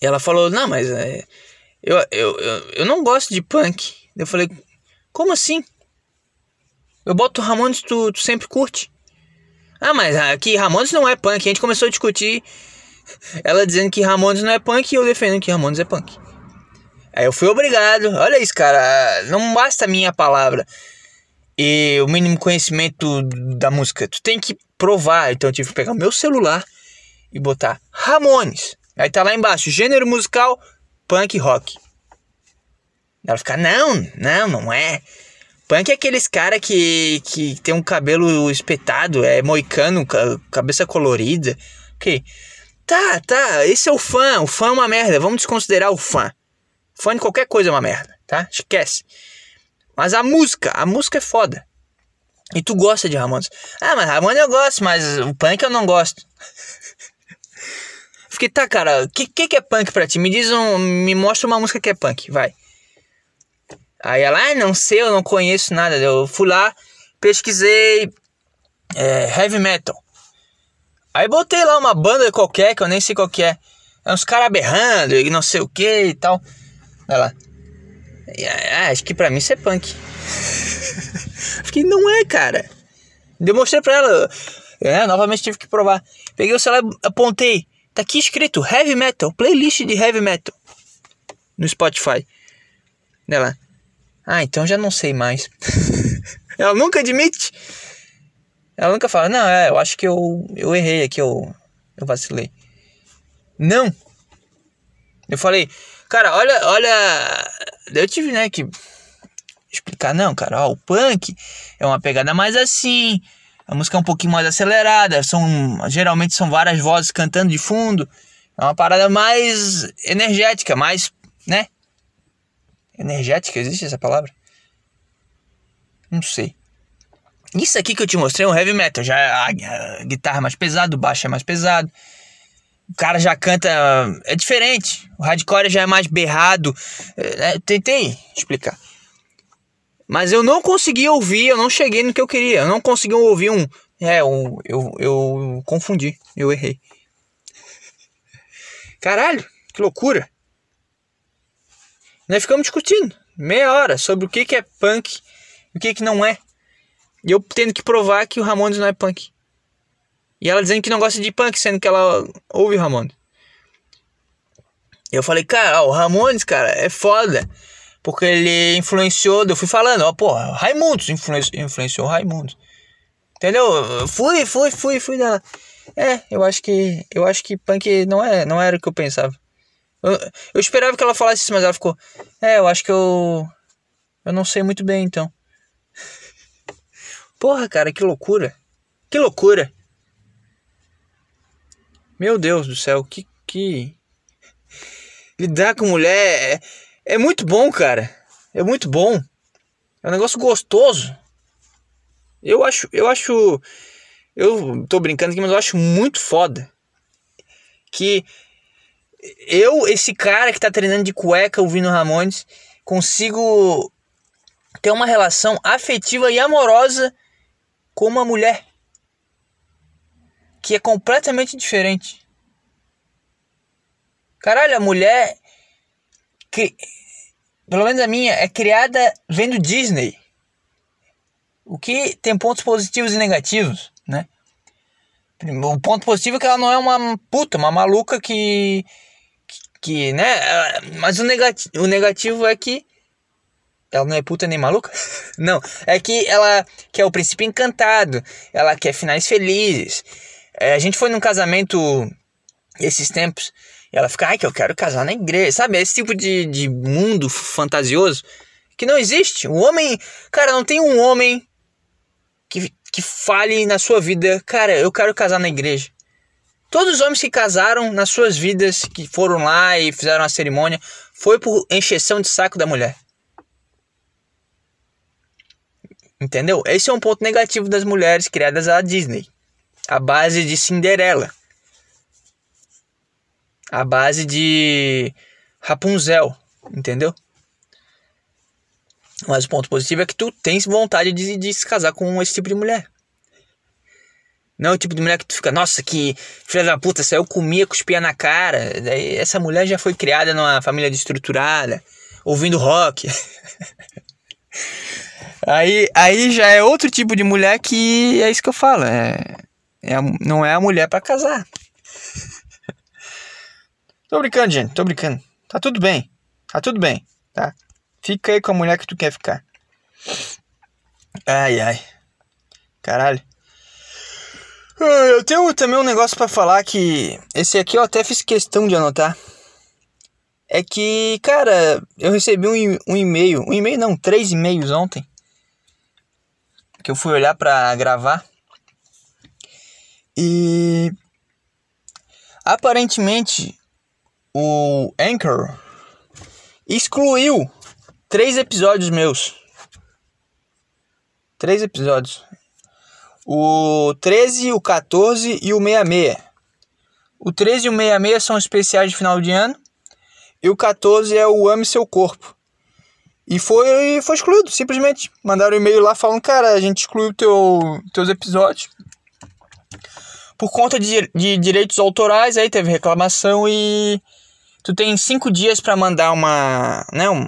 E ela falou, não, mas é, eu, eu, eu, eu não gosto de punk. Eu falei, como assim? Eu boto Ramones, tu, tu sempre curte. Ah, mas aqui Ramones não é punk. A gente começou a discutir. Ela dizendo que Ramones não é punk e eu defendendo que Ramones é punk. Aí eu fui obrigado. Olha isso, cara. Não basta a minha palavra e o mínimo conhecimento da música. Tu tem que provar. Então eu tive que pegar meu celular e botar Ramones. Aí tá lá embaixo, gênero musical, punk rock. Ela fica, não, não, não é. Punk é aqueles cara que, que tem um cabelo espetado, é moicano, cabeça colorida. Ok. Tá, tá, esse é o fã. O fã é uma merda. Vamos desconsiderar o fã. Fã de qualquer coisa é uma merda, tá? Esquece. Mas a música, a música é foda. E tu gosta de Ramones. Ah, mas Ramones eu gosto, mas o punk eu não gosto. Fiquei, tá, cara, o que, que, que é punk pra ti? Me diz um. Me mostra uma música que é punk, vai. Aí ela, ah, não sei, eu não conheço nada. Eu fui lá, pesquisei é, heavy metal. Aí botei lá uma banda qualquer, que eu nem sei qual que é. É uns caras berrando e não sei o que e tal. Lá. Ah, acho que pra mim isso é punk. Fiquei, não é, cara. Demonstrei pra ela. É, novamente tive que provar. Peguei o celular apontei. Tá aqui escrito Heavy Metal, playlist de Heavy Metal. No Spotify. Ela. Ah, então já não sei mais. ela nunca admite. Ela nunca fala, não, é, eu acho que eu, eu errei aqui, eu, eu vacilei. Não. Eu falei, cara, olha, olha, eu tive, né, que explicar, não, cara, ó, o punk é uma pegada mais assim, a música é um pouquinho mais acelerada, são geralmente são várias vozes cantando de fundo, é uma parada mais energética, mais, né? Energética, existe essa palavra? Não sei. Isso aqui que eu te mostrei é um heavy metal, já a, a guitarra é mais pesada, o baixo é mais pesado o cara já canta. É diferente. O hardcore já é mais berrado. É, tentei explicar. Mas eu não consegui ouvir, eu não cheguei no que eu queria. Eu não consegui ouvir um. É, um, eu, eu confundi, eu errei. Caralho, que loucura. Nós ficamos discutindo meia hora sobre o que, que é punk e o que, que não é. E eu tendo que provar que o Ramones não é punk. E ela dizendo que não gosta de punk, sendo que ela ouve Ramones. Eu falei, cara, o Ramones, cara, é foda. Porque ele influenciou, eu fui falando, ó, pô, Raimundos influenciou, influenciou Raimundos. Entendeu? Fui, fui, fui, fui dela. É, eu acho que. Eu acho que punk não, é, não era o que eu pensava. Eu, eu esperava que ela falasse isso, mas ela ficou. É, eu acho que eu. Eu não sei muito bem então. Porra, cara, que loucura. Que loucura. Meu Deus do céu, que. que... Lidar com mulher é, é muito bom, cara. É muito bom. É um negócio gostoso. Eu acho. Eu acho. Eu tô brincando aqui, mas eu acho muito foda. Que eu, esse cara que tá treinando de cueca ouvindo Ramones, consigo ter uma relação afetiva e amorosa com uma mulher que é completamente diferente. Caralho, a mulher que pelo menos a minha é criada vendo Disney. O que tem pontos positivos e negativos, né? O ponto positivo é que ela não é uma puta, uma maluca que que, né? Mas o negativo, o negativo é que ela não é puta nem maluca? Não, é que ela quer o princípio encantado, ela quer finais felizes. É, a gente foi num casamento esses tempos e ela fica, ai, que eu quero casar na igreja, sabe? Esse tipo de, de mundo fantasioso que não existe. O homem, cara, não tem um homem que, que fale na sua vida, cara, eu quero casar na igreja. Todos os homens que casaram nas suas vidas, que foram lá e fizeram a cerimônia, foi por encheção de saco da mulher. Entendeu? Esse é um ponto negativo das mulheres criadas à Disney. A base de Cinderela. A base de Rapunzel. Entendeu? Mas o ponto positivo é que tu tens vontade de, de se casar com esse tipo de mulher. Não é o tipo de mulher que tu fica, nossa, que filha da puta, saiu comia, cuspia na cara. Daí, essa mulher já foi criada numa família destruturada, ouvindo rock. Aí, aí já é outro tipo de mulher que é isso que eu falo. É, é não é a mulher para casar. tô brincando, gente. Tô brincando. Tá tudo bem. Tá tudo bem. Tá? Fica aí com a mulher que tu quer ficar. Ai, ai. Caralho. Ah, eu tenho também um negócio para falar que. Esse aqui eu até fiz questão de anotar. É que, cara, eu recebi um, um e-mail. Um e-mail não, três e-mails ontem que eu fui olhar para gravar. E aparentemente o Anchor excluiu três episódios meus. Três episódios. O 13, o 14 e o 66. O 13 e o 66 são especiais de final de ano. E o 14 é o Ame Seu Corpo. E foi, foi excluído, simplesmente. Mandaram um e-mail lá falando, cara, a gente excluiu teu, teus episódios. Por conta de, de direitos autorais, aí teve reclamação e tu tem cinco dias para mandar uma, né, um,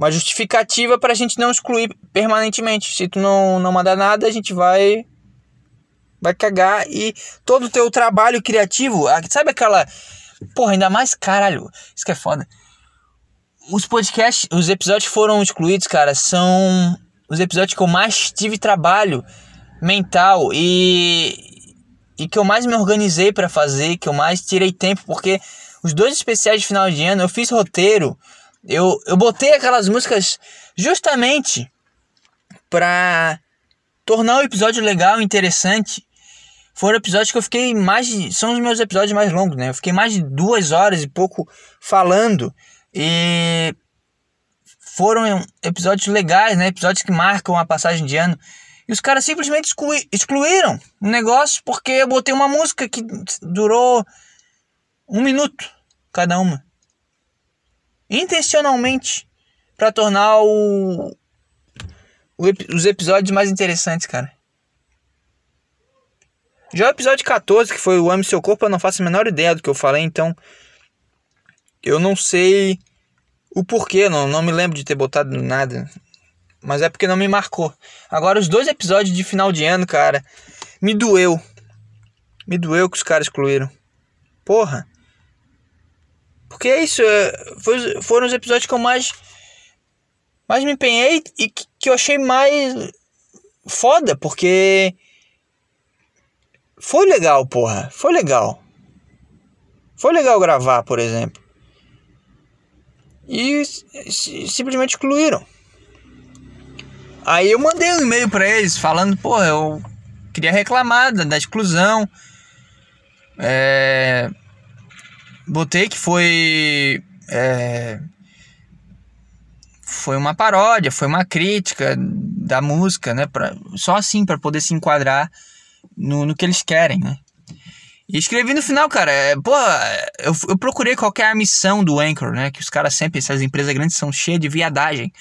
uma justificativa para a gente não excluir permanentemente. Se tu não, não mandar nada, a gente vai vai cagar e todo o teu trabalho criativo, sabe aquela porra, ainda mais caralho, isso que é foda os podcasts, os episódios foram excluídos, cara, são os episódios que eu mais tive trabalho mental e e que eu mais me organizei para fazer, que eu mais tirei tempo, porque os dois especiais de final de ano eu fiz roteiro, eu, eu botei aquelas músicas justamente para tornar o episódio legal, interessante. Foram episódios que eu fiquei mais de, são os meus episódios mais longos, né? Eu fiquei mais de duas horas e pouco falando e foram episódios legais, né? Episódios que marcam a passagem de ano. E os caras simplesmente exclui, excluíram o negócio porque eu botei uma música que durou um minuto cada uma. Intencionalmente. para tornar o, o, os episódios mais interessantes, cara. Já o episódio 14, que foi o Ame Seu Corpo, eu não faço a menor ideia do que eu falei, então eu não sei o porquê, não, não me lembro de ter botado nada. Mas é porque não me marcou. Agora, os dois episódios de final de ano, cara, me doeu. Me doeu que os caras excluíram. Porra. Porque é isso, é, foi, foram os episódios que eu mais, mais me empenhei e que, que eu achei mais foda, porque foi legal, porra. Foi legal. Foi legal gravar, por exemplo e simplesmente excluíram. Aí eu mandei um e-mail para eles falando, pô, eu queria reclamar da, da exclusão. É, botei que foi é, foi uma paródia, foi uma crítica da música, né? Pra, só assim para poder se enquadrar no, no que eles querem, né? E escrevi no final, cara, é, pô, eu, eu procurei qual a missão do Anchor, né? Que os caras sempre, essas empresas grandes são cheias de viadagem.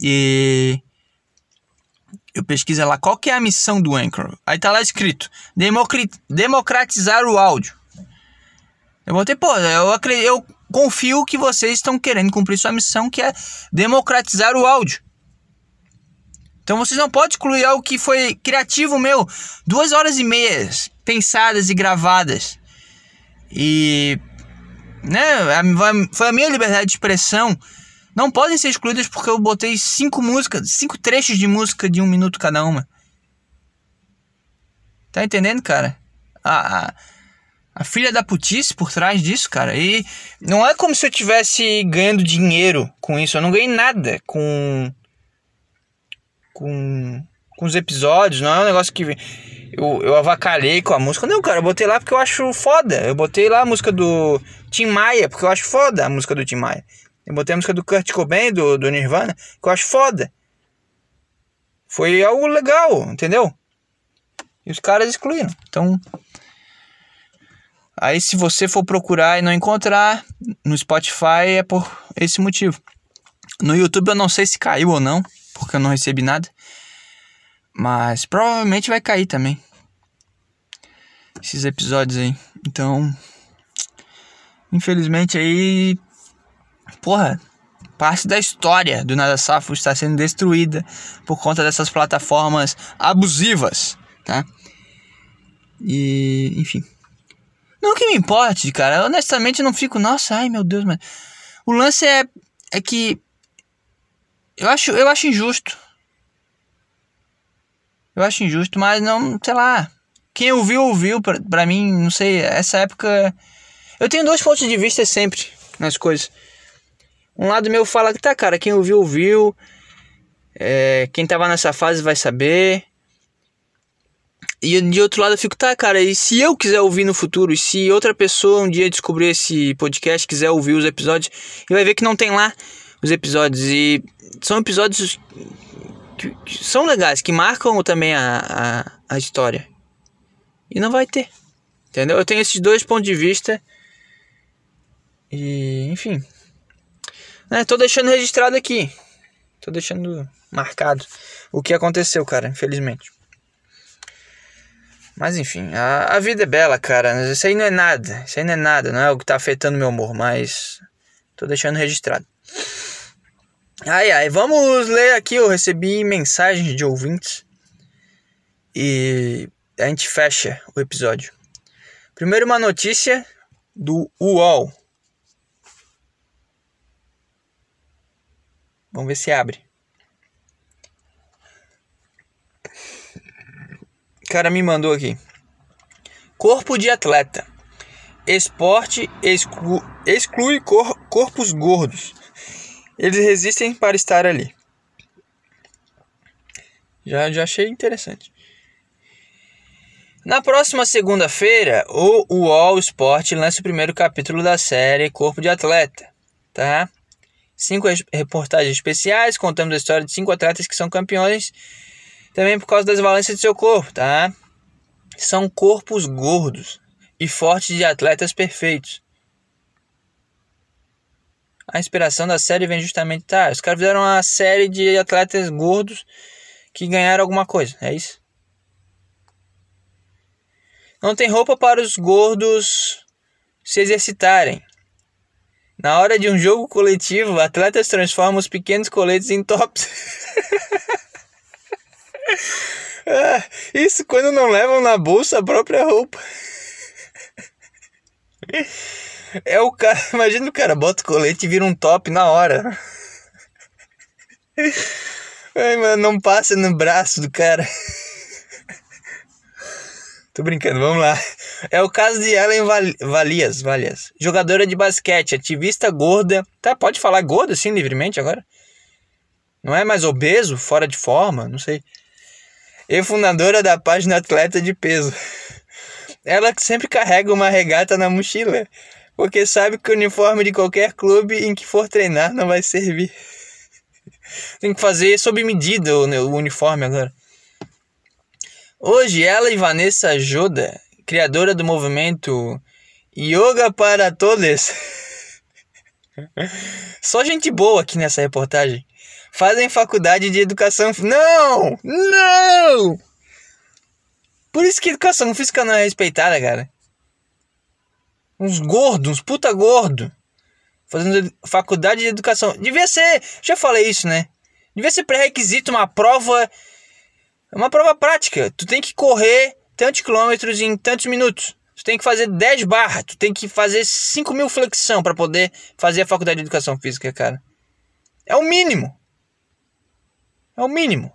E eu pesquiso lá qual que é a missão do Anchor. Aí tá lá escrito: democratizar o áudio. Eu botei, pô, eu, acredito, eu confio que vocês estão querendo cumprir sua missão, que é democratizar o áudio. Então vocês não podem excluir algo que foi criativo meu. Duas horas e meias pensadas e gravadas. E. Né, foi a minha liberdade de expressão. Não podem ser excluídas porque eu botei cinco músicas, cinco trechos de música de um minuto cada uma. Tá entendendo, cara? A, a, a filha da putice por trás disso, cara. E não é como se eu tivesse ganhando dinheiro com isso. Eu não ganhei nada com com, com os episódios, não é um negócio que eu, eu avacalhei com a música. Não, cara, eu botei lá porque eu acho foda. Eu botei lá a música do Tim Maia, porque eu acho foda a música do Tim Maia. Eu botei a música do Kurt Cobain, do, do Nirvana, que eu acho foda. Foi algo legal, entendeu? E os caras excluíram. Então. Aí, se você for procurar e não encontrar, no Spotify é por esse motivo. No YouTube eu não sei se caiu ou não porque eu não recebi nada. Mas provavelmente vai cair também. Esses episódios aí. Então, infelizmente aí, porra, parte da história do Nada Safo está sendo destruída por conta dessas plataformas abusivas, tá? E, enfim. Não que me importe, cara. honestamente não fico, nossa, ai meu Deus, mas o lance é é que eu acho, eu acho injusto. Eu acho injusto, mas não, sei lá. Quem ouviu, ouviu. Pra, pra mim, não sei, essa época. Eu tenho dois pontos de vista sempre nas coisas. Um lado meu fala que tá, cara, quem ouviu, ouviu. É, quem tava nessa fase vai saber. E de outro lado eu fico, tá, cara, e se eu quiser ouvir no futuro, e se outra pessoa um dia descobrir esse podcast, quiser ouvir os episódios, e vai ver que não tem lá os episódios. E são episódios que, que são legais, que marcam também a, a, a história. E não vai ter. Entendeu? Eu tenho esses dois pontos de vista. E, enfim. Né, tô deixando registrado aqui. Tô deixando marcado o que aconteceu, cara, infelizmente. Mas enfim, a, a vida é bela, cara. Isso aí não é nada. Isso aí não é nada. Não é o que tá afetando meu humor, mas tô deixando registrado. Ai, ai, vamos ler aqui. Eu recebi mensagens de ouvintes e a gente fecha o episódio. Primeiro, uma notícia do UOL. Vamos ver se abre. Cara me mandou aqui. Corpo de atleta. Esporte exclu exclui cor corpos gordos. Eles resistem para estar ali. Já, já achei interessante. Na próxima segunda-feira, o UOL Sport lança o primeiro capítulo da série Corpo de Atleta, tá? Cinco reportagens especiais contando a história de cinco atletas que são campeões também por causa das valências de seu corpo, tá? São corpos gordos e fortes de atletas perfeitos a inspiração da série vem justamente, tá, os caras fizeram uma série de atletas gordos que ganharam alguma coisa, é isso? Não tem roupa para os gordos se exercitarem. Na hora de um jogo coletivo, atletas transformam os pequenos coletes em tops. ah, isso quando não levam na bolsa a própria roupa. É o cara, imagina o cara bota o colete e vira um top na hora. Ai, mano, não passa no braço do cara. Tô brincando, vamos lá. É o caso de Ellen Valias, Valias, jogadora de basquete, ativista gorda. Tá, pode falar gorda assim livremente agora? Não é mais obeso, fora de forma, não sei. E fundadora da página Atleta de Peso. Ela sempre carrega uma regata na mochila porque sabe que o uniforme de qualquer clube em que for treinar não vai servir. Tem que fazer sob medida o, uniforme agora. Hoje ela e Vanessa Joda, criadora do movimento Yoga para Todos. Só gente boa aqui nessa reportagem. Fazem faculdade de educação. Não! Não! Por isso que educação física não é respeitada, cara. Uns gordos, uns puta gordo. Fazendo faculdade de educação. Devia ser. Já falei isso, né? Devia ser pré-requisito uma prova. Uma prova prática. Tu tem que correr tantos quilômetros em tantos minutos. Tu tem que fazer 10 barras. Tu tem que fazer 5 mil flexão para poder fazer a faculdade de educação física, cara. É o mínimo. É o mínimo.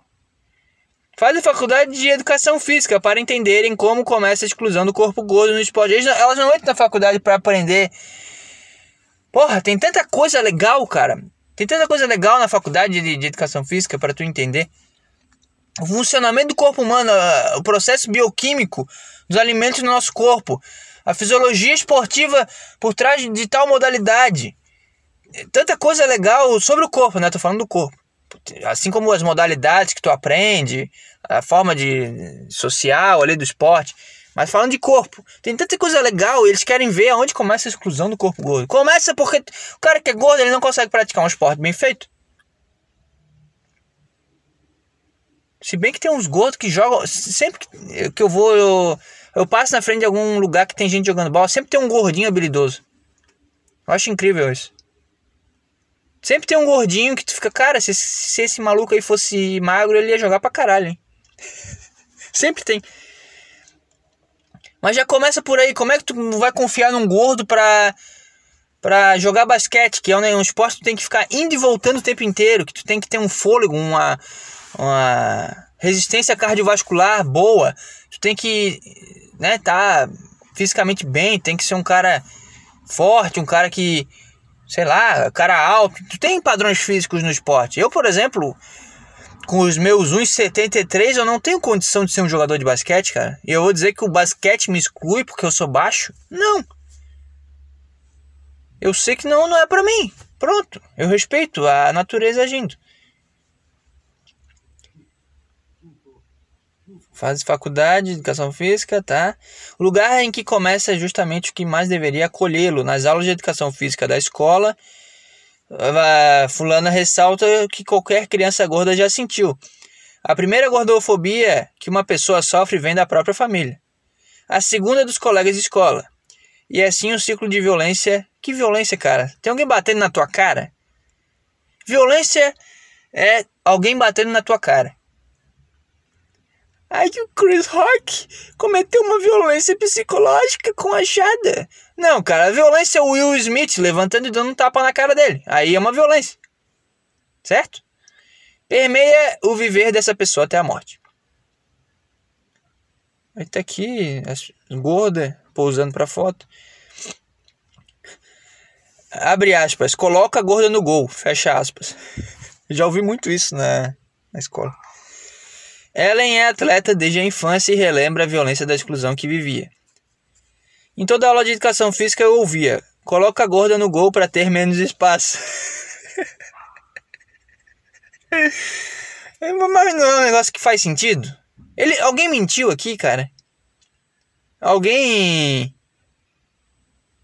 Faz a faculdade de educação física para entenderem como começa a exclusão do corpo gordo no esporte. Elas não entram na faculdade para aprender. Porra, tem tanta coisa legal, cara. Tem tanta coisa legal na faculdade de, de educação física para tu entender. O funcionamento do corpo humano, o processo bioquímico dos alimentos no nosso corpo, a fisiologia esportiva por trás de tal modalidade. Tanta coisa legal sobre o corpo, né? Tô falando do corpo assim como as modalidades que tu aprende, a forma de social ali do esporte, mas falando de corpo, tem tanta coisa legal, eles querem ver aonde começa a exclusão do corpo gordo. Começa porque o cara que é gordo, ele não consegue praticar um esporte bem feito. Se bem que tem uns gordos que jogam, sempre que eu vou, eu, eu passo na frente de algum lugar que tem gente jogando bola, sempre tem um gordinho habilidoso. Eu acho incrível isso. Sempre tem um gordinho que tu fica, cara, se, se esse maluco aí fosse magro, ele ia jogar pra caralho, hein? Sempre tem. Mas já começa por aí. Como é que tu vai confiar num gordo pra, pra jogar basquete? Que é um, um esporte que tu tem que ficar indo e voltando o tempo inteiro. Que tu tem que ter um fôlego, uma, uma resistência cardiovascular boa. Tu tem que, né, tá fisicamente bem. Tem que ser um cara forte, um cara que sei lá, cara alto. Tu tem padrões físicos no esporte. Eu, por exemplo, com os meus 1,73, eu não tenho condição de ser um jogador de basquete, cara. E eu vou dizer que o basquete me exclui porque eu sou baixo? Não. Eu sei que não, não é para mim. Pronto. Eu respeito a natureza agindo. Faz faculdade, educação física, tá? O lugar em que começa é justamente o que mais deveria acolhê-lo. Nas aulas de educação física da escola, fulana ressalta que qualquer criança gorda já sentiu. A primeira gordofobia que uma pessoa sofre vem da própria família. A segunda é dos colegas de escola. E é assim um ciclo de violência. Que violência, cara? Tem alguém batendo na tua cara? Violência é alguém batendo na tua cara. Aí o Chris Rock cometeu uma violência psicológica com a Jada. Não, cara, a violência é o Will Smith levantando e dando um tapa na cara dele. Aí é uma violência. Certo? Permeia o viver dessa pessoa até a morte. Aí tá aqui, as gorda pousando pra foto. Abre aspas, coloca a gorda no gol, fecha aspas. Já ouvi muito isso na, na escola. Ellen é atleta desde a infância e relembra a violência da exclusão que vivia. Em toda aula de educação física eu ouvia: coloca a gorda no gol para ter menos espaço. Mas não é um negócio que faz sentido? Ele, alguém mentiu aqui, cara? Alguém.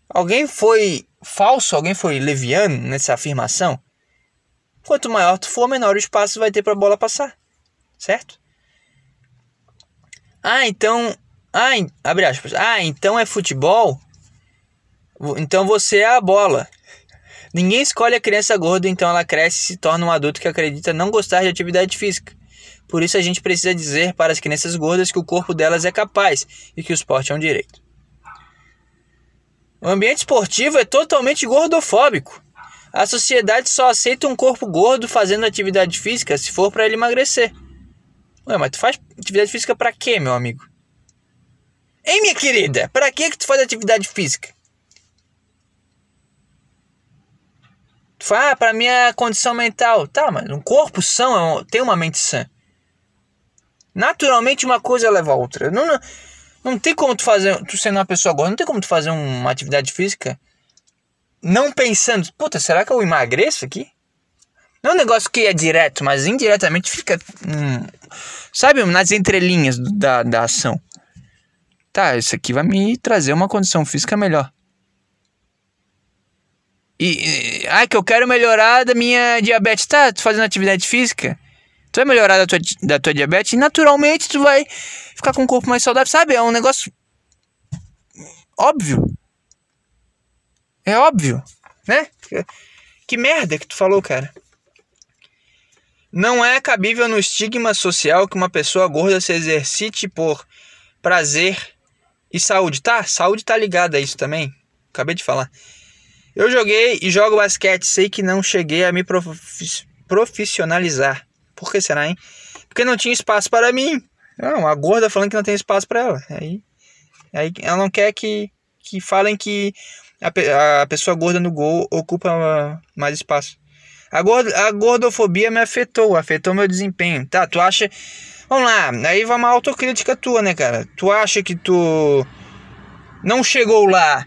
Alguém foi falso? Alguém foi leviano nessa afirmação? Quanto maior tu for, menor o espaço vai ter para a bola passar. Certo? Ah, então. Ah, abre aspas. Ah, então é futebol? Então você é a bola. Ninguém escolhe a criança gorda, então ela cresce e se torna um adulto que acredita não gostar de atividade física. Por isso a gente precisa dizer para as crianças gordas que o corpo delas é capaz e que o esporte é um direito. O ambiente esportivo é totalmente gordofóbico. A sociedade só aceita um corpo gordo fazendo atividade física se for para ele emagrecer. Ué, mas tu faz atividade física para quê, meu amigo? Hein, minha querida? Para que que tu faz atividade física? Tu fala, ah, pra minha condição mental. Tá, mas um corpo são é tem uma mente sã. Naturalmente uma coisa leva a outra. Não, não, não tem como tu fazer, tu sendo uma pessoa agora, não tem como tu fazer uma atividade física não pensando, puta, será que eu emagreço aqui? Não é um negócio que é direto, mas indiretamente fica. Hum, sabe, nas entrelinhas da, da ação. Tá, isso aqui vai me trazer uma condição física melhor. E, e ah, que eu quero melhorar da minha diabetes. Tá, tu fazendo atividade física? Tu vai melhorar da tua, da tua diabetes e naturalmente tu vai ficar com um corpo mais saudável. Sabe? É um negócio óbvio. É óbvio, né? Que merda que tu falou, cara. Não é cabível no estigma social que uma pessoa gorda se exercite por prazer e saúde. Tá, saúde tá ligada a isso também. Acabei de falar. Eu joguei e jogo basquete, sei que não cheguei a me profissionalizar. Por que será, hein? Porque não tinha espaço para mim. Não, a gorda falando que não tem espaço para ela. Aí, aí ela não quer que, que falem que a, a pessoa gorda no gol ocupa mais espaço. A, gordo, a gordofobia me afetou, afetou meu desempenho. Tá, tu acha. Vamos lá, aí vai uma autocrítica tua, né, cara? Tu acha que tu não chegou lá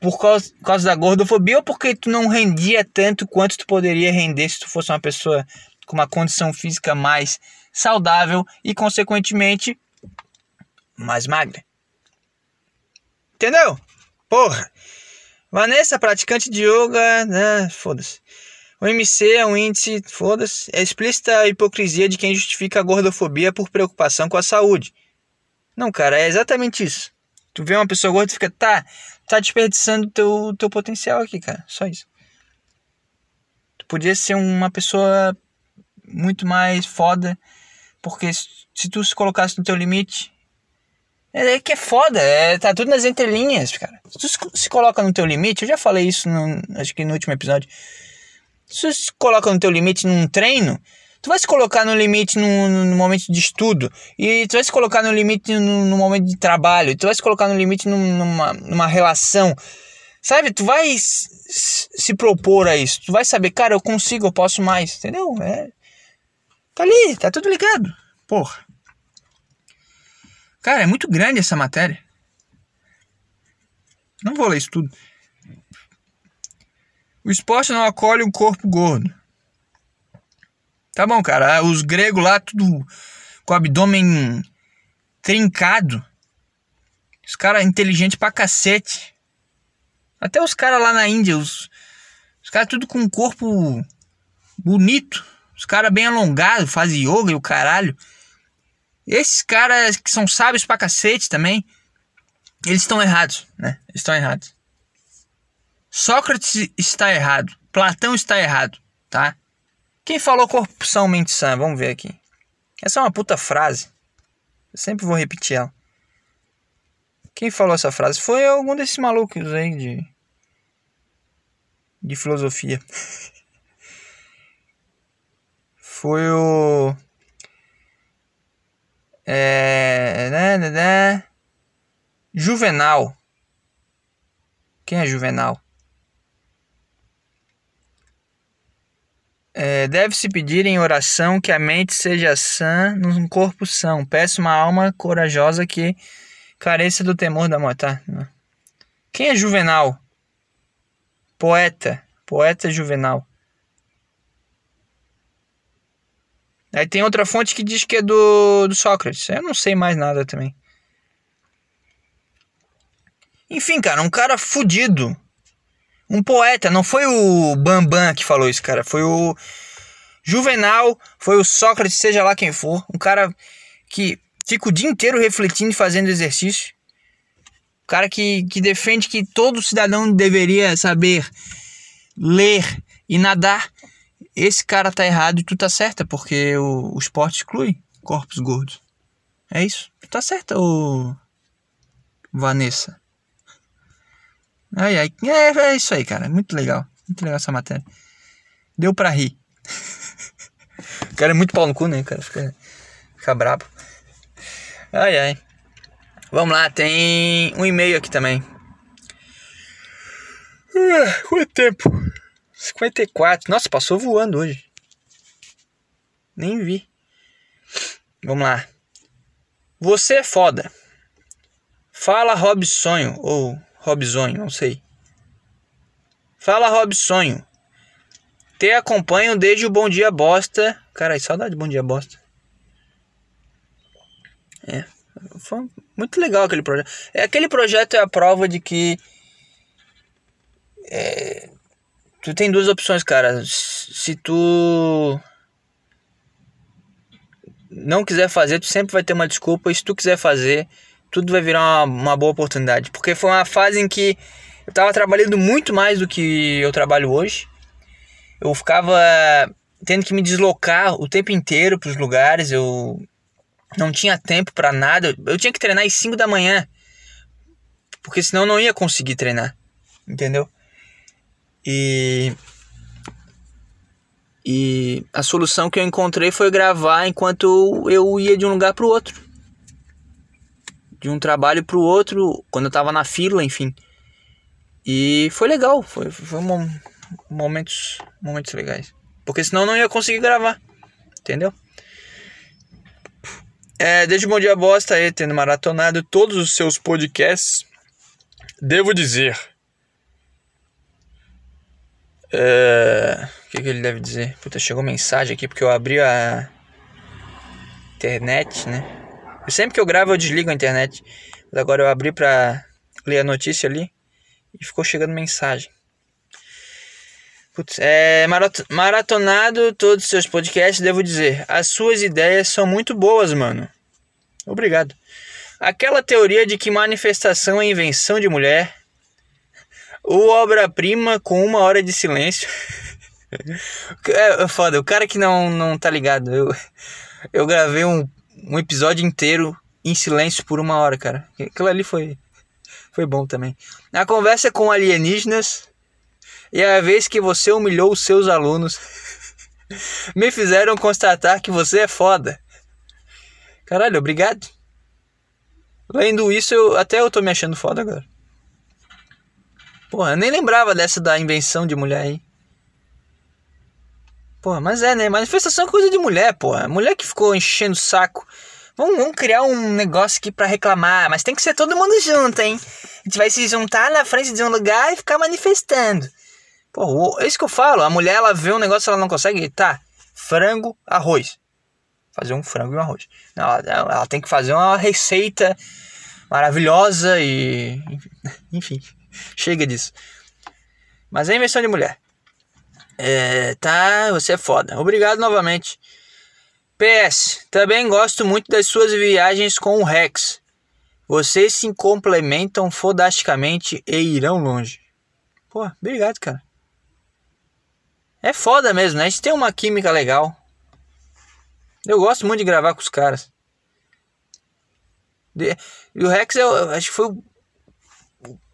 por causa, por causa da gordofobia ou porque tu não rendia tanto quanto tu poderia render se tu fosse uma pessoa com uma condição física mais saudável e, consequentemente, mais magra? Entendeu? Porra! Vanessa, praticante de yoga, né? Foda-se. O MC é um índice, foda-se, é explícita a hipocrisia de quem justifica a gordofobia por preocupação com a saúde. Não, cara, é exatamente isso. Tu vê uma pessoa gorda e fica, tá, tá desperdiçando teu, teu potencial aqui, cara. Só isso. Tu podia ser uma pessoa muito mais foda, porque se tu se colocasse no teu limite, é, é que é foda, é, tá tudo nas entrelinhas, cara. Se tu se coloca no teu limite, eu já falei isso no, acho que no último episódio. Se tu se coloca no teu limite num treino, tu vai se colocar no limite no, no, momento de estudo, e tu vai se colocar no limite no, no momento de trabalho, tu vai se colocar no limite numa, numa relação. Sabe, tu vai se propor a isso, tu vai saber, cara, eu consigo, eu posso mais, entendeu? É, tá ali, tá tudo ligado. Porra. Cara, é muito grande essa matéria. Não vou ler isso tudo. O esporte não acolhe um corpo gordo. Tá bom, cara. Os gregos lá, tudo com o abdômen trincado. Os caras inteligentes pra cacete. Até os caras lá na Índia, os, os caras tudo com um corpo bonito. Os caras bem alongados, fazem yoga e o caralho. Esses caras que são sábios pra cacete também, eles estão errados, né? Eles estão errados. Sócrates está errado. Platão está errado, tá? Quem falou corrupção mente sã? Vamos ver aqui. Essa é uma puta frase. Eu sempre vou repetir ela. Quem falou essa frase? Foi algum desses malucos aí de. de filosofia. Foi o. É. Né, né, né. Juvenal. Quem é Juvenal? É, Deve-se pedir em oração que a mente seja sã num corpo são. Peça uma alma corajosa que careça do temor da morte. Tá? Quem é Juvenal? Poeta. Poeta Juvenal. Aí tem outra fonte que diz que é do, do Sócrates. Eu não sei mais nada também. Enfim, cara, um cara fudido um poeta, não foi o Bambam que falou isso, cara. Foi o Juvenal, foi o Sócrates, seja lá quem for. Um cara que fica o dia inteiro refletindo e fazendo exercício. Um cara que, que defende que todo cidadão deveria saber ler e nadar. Esse cara tá errado e tu tá certa, porque o, o esporte exclui corpos gordos. É isso. Tá certa, ô Vanessa. Ai, ai. É, é isso aí, cara. Muito legal. Muito legal essa matéria. Deu pra rir. o cara é muito pau no cu, né? Cara fica, fica brabo. Ai, ai. Vamos lá, tem um e-mail aqui também. Uh, quanto tempo? 54. Nossa, passou voando hoje. Nem vi. Vamos lá. Você é foda. Fala Rob Sonho ou Robsonho, não sei. Fala Robsonho. Te acompanho desde o Bom Dia Bosta. Cara, saudade do Bom Dia Bosta. É. Foi muito legal aquele projeto. É, aquele projeto é a prova de que. É, tu tem duas opções, cara. Se tu não quiser fazer, tu sempre vai ter uma desculpa. E se tu quiser fazer, tudo vai virar uma, uma boa oportunidade. Porque foi uma fase em que eu tava trabalhando muito mais do que eu trabalho hoje. Eu ficava tendo que me deslocar o tempo inteiro para os lugares. Eu não tinha tempo para nada. Eu tinha que treinar às 5 da manhã. Porque senão eu não ia conseguir treinar. Entendeu? E e a solução que eu encontrei foi gravar enquanto eu ia de um lugar para o outro. De um trabalho para o outro, quando eu estava na fila, enfim. E foi legal, foi, foi um, momentos, momentos legais. Porque senão eu não ia conseguir gravar, entendeu? É, desde o Bom Dia Bosta aí, tendo maratonado todos os seus podcasts, devo dizer. É, o que, que ele deve dizer? Puta, chegou mensagem aqui porque eu abri a internet, né? Sempre que eu gravo eu desligo a internet. Mas agora eu abri pra ler a notícia ali e ficou chegando mensagem. Putz, é maratonado todos os seus podcasts, devo dizer. As suas ideias são muito boas, mano. Obrigado. Aquela teoria de que manifestação é invenção de mulher. O obra-prima com uma hora de silêncio. É, é foda, o cara que não, não tá ligado. Eu, eu gravei um, um episódio inteiro em silêncio por uma hora, cara. Aquilo ali foi, foi bom também. A conversa com alienígenas e a vez que você humilhou os seus alunos me fizeram constatar que você é foda. Caralho, obrigado. Lendo isso, eu, até eu tô me achando foda agora. Porra, eu nem lembrava dessa da invenção de mulher aí. Porra, mas é, né? Manifestação é coisa de mulher, porra. Mulher que ficou enchendo o saco. Vamos, vamos criar um negócio aqui para reclamar, mas tem que ser todo mundo junto, hein? A gente vai se juntar na frente de um lugar e ficar manifestando. Pô, é isso que eu falo. A mulher, ela vê um negócio, ela não consegue. Tá, frango, arroz. Fazer um frango e um arroz. Não, ela, ela tem que fazer uma receita maravilhosa e. Enfim, chega disso. Mas é invenção de mulher. É, tá, você é foda. Obrigado novamente. PS, também gosto muito das suas viagens com o Rex. Vocês se complementam fodasticamente e irão longe. Pô, obrigado, cara. É foda mesmo, né? A gente tem uma química legal. Eu gosto muito de gravar com os caras. E o Rex, eu, acho que foi o,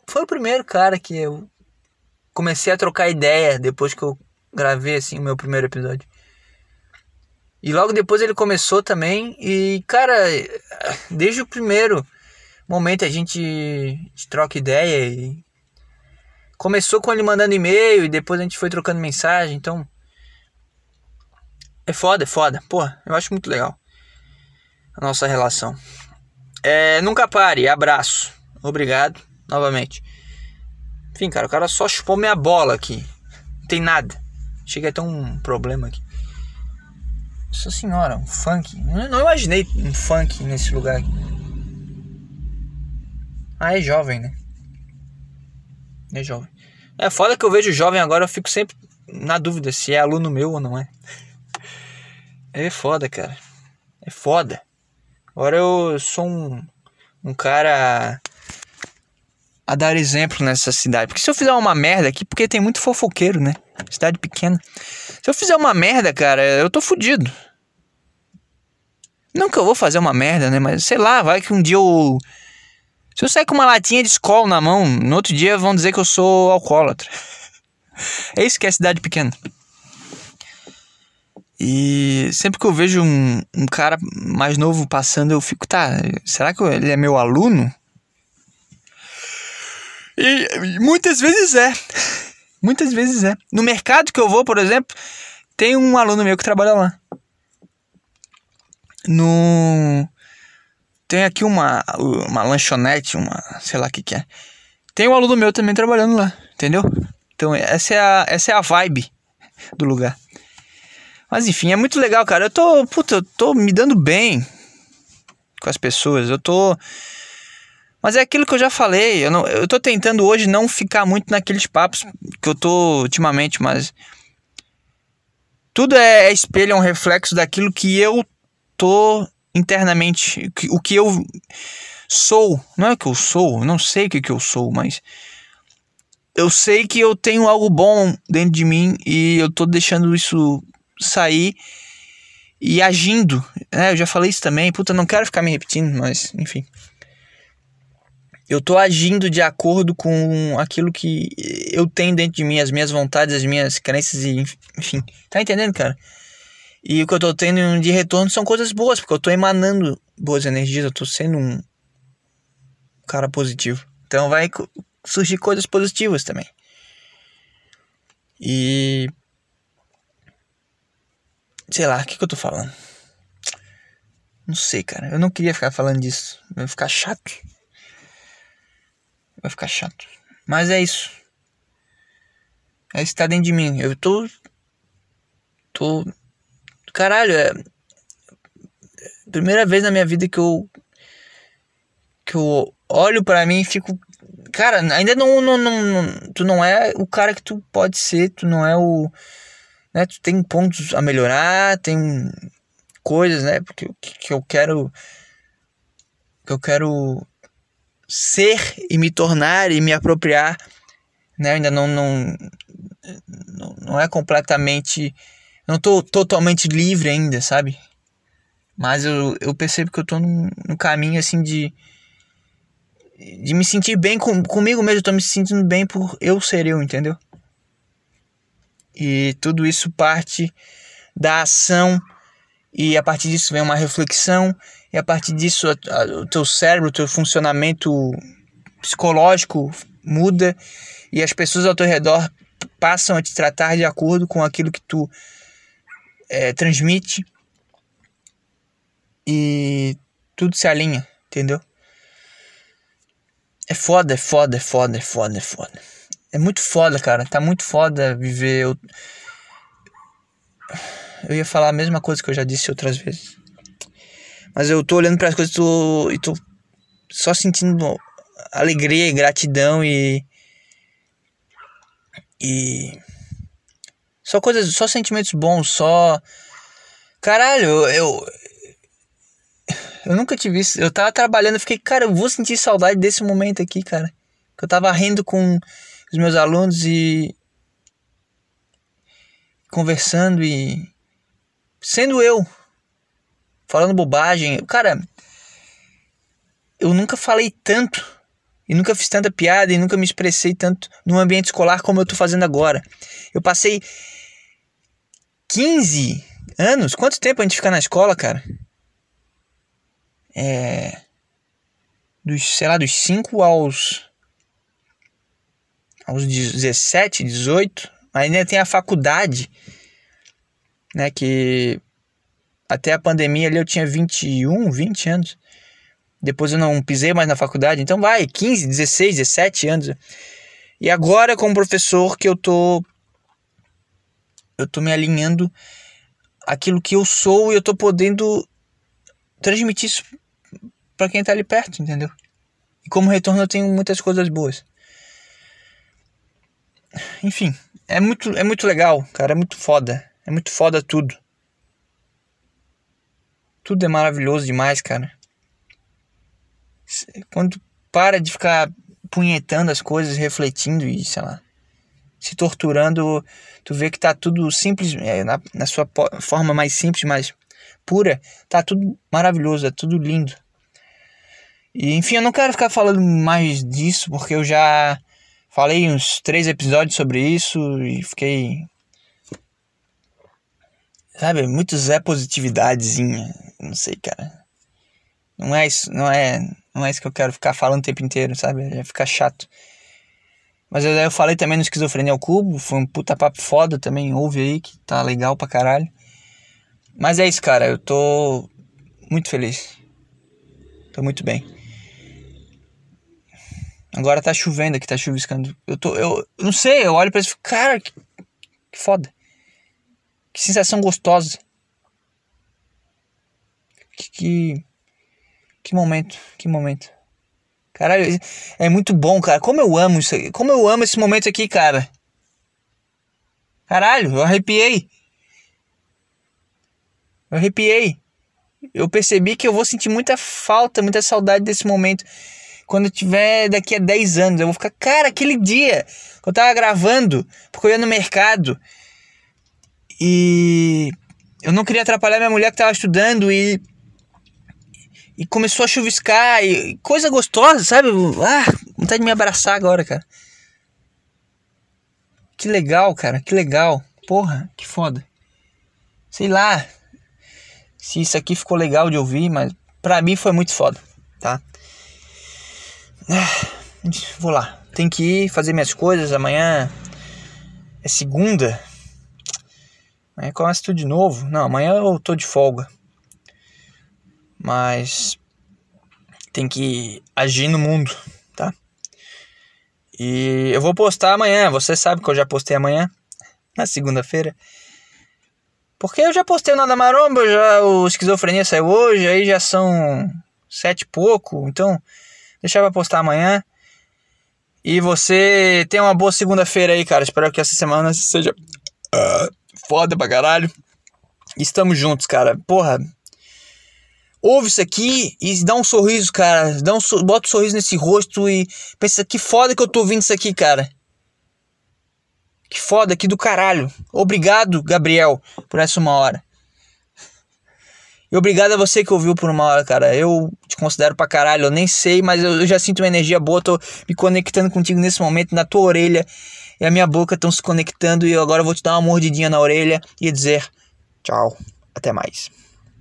foi o primeiro cara que eu comecei a trocar ideia depois que eu gravei assim o meu primeiro episódio. E logo depois ele começou também e cara, desde o primeiro momento a gente, troca ideia e começou com ele mandando e-mail e depois a gente foi trocando mensagem, então é foda, é foda. Pô, eu acho muito legal a nossa relação. É, nunca pare, abraço. Obrigado novamente. Enfim, cara, o cara só chupou minha bola aqui. Não tem nada. Chega a ter um problema aqui. Nossa senhora, um funk. Não, não imaginei um funk nesse lugar aqui. Ah, é jovem, né? É jovem. É foda que eu vejo jovem agora, eu fico sempre na dúvida se é aluno meu ou não é. É foda, cara. É foda. Agora eu sou um, um cara a dar exemplo nessa cidade. Porque se eu fizer uma merda aqui, porque tem muito fofoqueiro, né? Cidade pequena. Se eu fizer uma merda, cara, eu tô fudido. Não que eu vou fazer uma merda, né? Mas sei lá, vai que um dia eu. Se eu sair com uma latinha de escola na mão, no outro dia vão dizer que eu sou alcoólatra. É isso que é cidade pequena. E sempre que eu vejo um, um cara mais novo passando, eu fico, tá, será que ele é meu aluno? E muitas vezes é. Muitas vezes é. No mercado que eu vou, por exemplo, tem um aluno meu que trabalha lá. No. Tem aqui uma, uma lanchonete, uma. sei lá o que, que é. Tem um aluno meu também trabalhando lá, entendeu? Então essa é a, essa é a vibe. do lugar. Mas enfim, é muito legal, cara. Eu tô, puta, eu tô me dando bem com as pessoas. Eu tô mas é aquilo que eu já falei, eu, não, eu tô tentando hoje não ficar muito naqueles papos que eu tô ultimamente, mas tudo é, é espelho, é um reflexo daquilo que eu tô internamente, o que eu sou, não é o que eu sou, não sei o que, que eu sou, mas eu sei que eu tenho algo bom dentro de mim e eu tô deixando isso sair e agindo. É, eu já falei isso também, puta, não quero ficar me repetindo, mas enfim eu tô agindo de acordo com aquilo que eu tenho dentro de mim, as minhas vontades, as minhas crenças e enfim. Tá entendendo, cara? E o que eu tô tendo de retorno são coisas boas, porque eu tô emanando boas energias, eu tô sendo um cara positivo. Então vai surgir coisas positivas também. E sei lá, o que, que eu tô falando? Não sei, cara. Eu não queria ficar falando disso. Vai ficar chato. Vai ficar chato. Mas é isso. É isso que tá dentro de mim. Eu tô. Tô. Caralho, é. Primeira vez na minha vida que eu. Que eu olho para mim e fico. Cara, ainda não, não, não, não. Tu não é o cara que tu pode ser. Tu não é o. Né, tu tem pontos a melhorar, tem coisas, né? Porque que, que eu quero. Que eu quero ser e me tornar e me apropriar, né? Ainda não, não, não, não é completamente. Não tô totalmente livre ainda, sabe? Mas eu, eu percebo que eu tô no, caminho assim de. De me sentir bem com, comigo mesmo, eu tô me sentindo bem por eu ser eu, entendeu? E tudo isso parte da ação e a partir disso vem uma reflexão e a partir disso a, a, o teu cérebro, o teu funcionamento psicológico muda e as pessoas ao teu redor passam a te tratar de acordo com aquilo que tu é, transmite e tudo se alinha, entendeu? É foda, é foda, é foda, é foda, é foda. É muito foda, cara. Tá muito foda viver. Eu eu ia falar a mesma coisa que eu já disse outras vezes. Mas eu tô olhando para as coisas tô, e tô só sentindo alegria e gratidão e. E. Só coisas, só sentimentos bons, só. Caralho, eu. Eu, nunca tive isso. Eu tava trabalhando, fiquei, cara, eu vou sentir saudade desse momento aqui, cara. Que eu tava rindo com os meus alunos e. Conversando e sendo eu, falando bobagem. Cara, eu nunca falei tanto e nunca fiz tanta piada e nunca me expressei tanto no ambiente escolar como eu tô fazendo agora. Eu passei 15 anos. Quanto tempo a gente fica na escola, cara? É. Dos, sei lá, dos 5 aos. aos 17, 18. Ainda tem a faculdade né? Que até a pandemia ali eu tinha 21, 20 anos. Depois eu não pisei mais na faculdade, então vai, 15, 16, 17 anos. E agora como professor que eu tô eu tô me alinhando aquilo que eu sou e eu tô podendo transmitir isso para quem tá ali perto, entendeu? E como retorno eu tenho muitas coisas boas. Enfim, é muito é muito legal, cara, é muito foda. É muito foda tudo. Tudo é maravilhoso demais, cara. Quando para de ficar punhetando as coisas, refletindo e, sei lá, se torturando, tu vê que tá tudo simples, é, na, na sua forma mais simples, mais pura, tá tudo maravilhoso, é tudo lindo. E enfim, eu não quero ficar falando mais disso, porque eu já falei uns três episódios sobre isso e fiquei Sabe, muito Zé positividadezinha. Não sei, cara. Não é isso, não é, não é isso que eu quero ficar falando o tempo inteiro, sabe? Vai ficar chato. Mas eu, eu falei também no Esquizofrenia ao Cubo, foi um puta papo foda também, ouve aí que tá legal pra caralho. Mas é isso, cara, eu tô muito feliz. Tô muito bem. Agora tá chovendo aqui, tá chuviscando. Eu tô, eu, eu não sei, eu olho pra isso e fico, cara, que, que foda. Que sensação gostosa. Que, que, que momento, que momento. Caralho, é muito bom, cara. Como eu amo isso aqui. Como eu amo esse momento aqui, cara. Caralho, eu arrepiei. Eu arrepiei. Eu percebi que eu vou sentir muita falta, muita saudade desse momento. Quando eu tiver daqui a 10 anos, eu vou ficar, cara, aquele dia que eu tava gravando, porque eu ia no mercado e eu não queria atrapalhar minha mulher que tava estudando e e começou a chuviscar e coisa gostosa, sabe? Ah, vontade de me abraçar agora, cara. Que legal, cara, que legal. Porra, que foda. Sei lá se isso aqui ficou legal de ouvir, mas pra mim foi muito foda, tá? Ah, vou lá. Tem que ir fazer minhas coisas. Amanhã é segunda. Amanhã começa tudo de novo. Não, amanhã eu tô de folga. Mas tem que agir no mundo, tá? E eu vou postar amanhã. Você sabe que eu já postei amanhã, na segunda-feira. Porque eu já postei o Nada Maromba, já o Esquizofrenia saiu hoje, aí já são sete e pouco. Então, deixar pra postar amanhã. E você tem uma boa segunda-feira aí, cara. Espero que essa semana seja uh, foda pra caralho. Estamos juntos, cara. Porra. Ouve isso aqui e dá um sorriso, cara. Dá um, bota um sorriso nesse rosto e pensa que foda que eu tô ouvindo isso aqui, cara. Que foda, que do caralho. Obrigado, Gabriel, por essa uma hora. E obrigado a você que ouviu por uma hora, cara. Eu te considero pra caralho. Eu nem sei, mas eu, já sinto uma energia boa. Tô me conectando contigo nesse momento, na tua orelha. E a minha boca estão se conectando. E agora eu vou te dar uma mordidinha na orelha e dizer tchau. Até mais.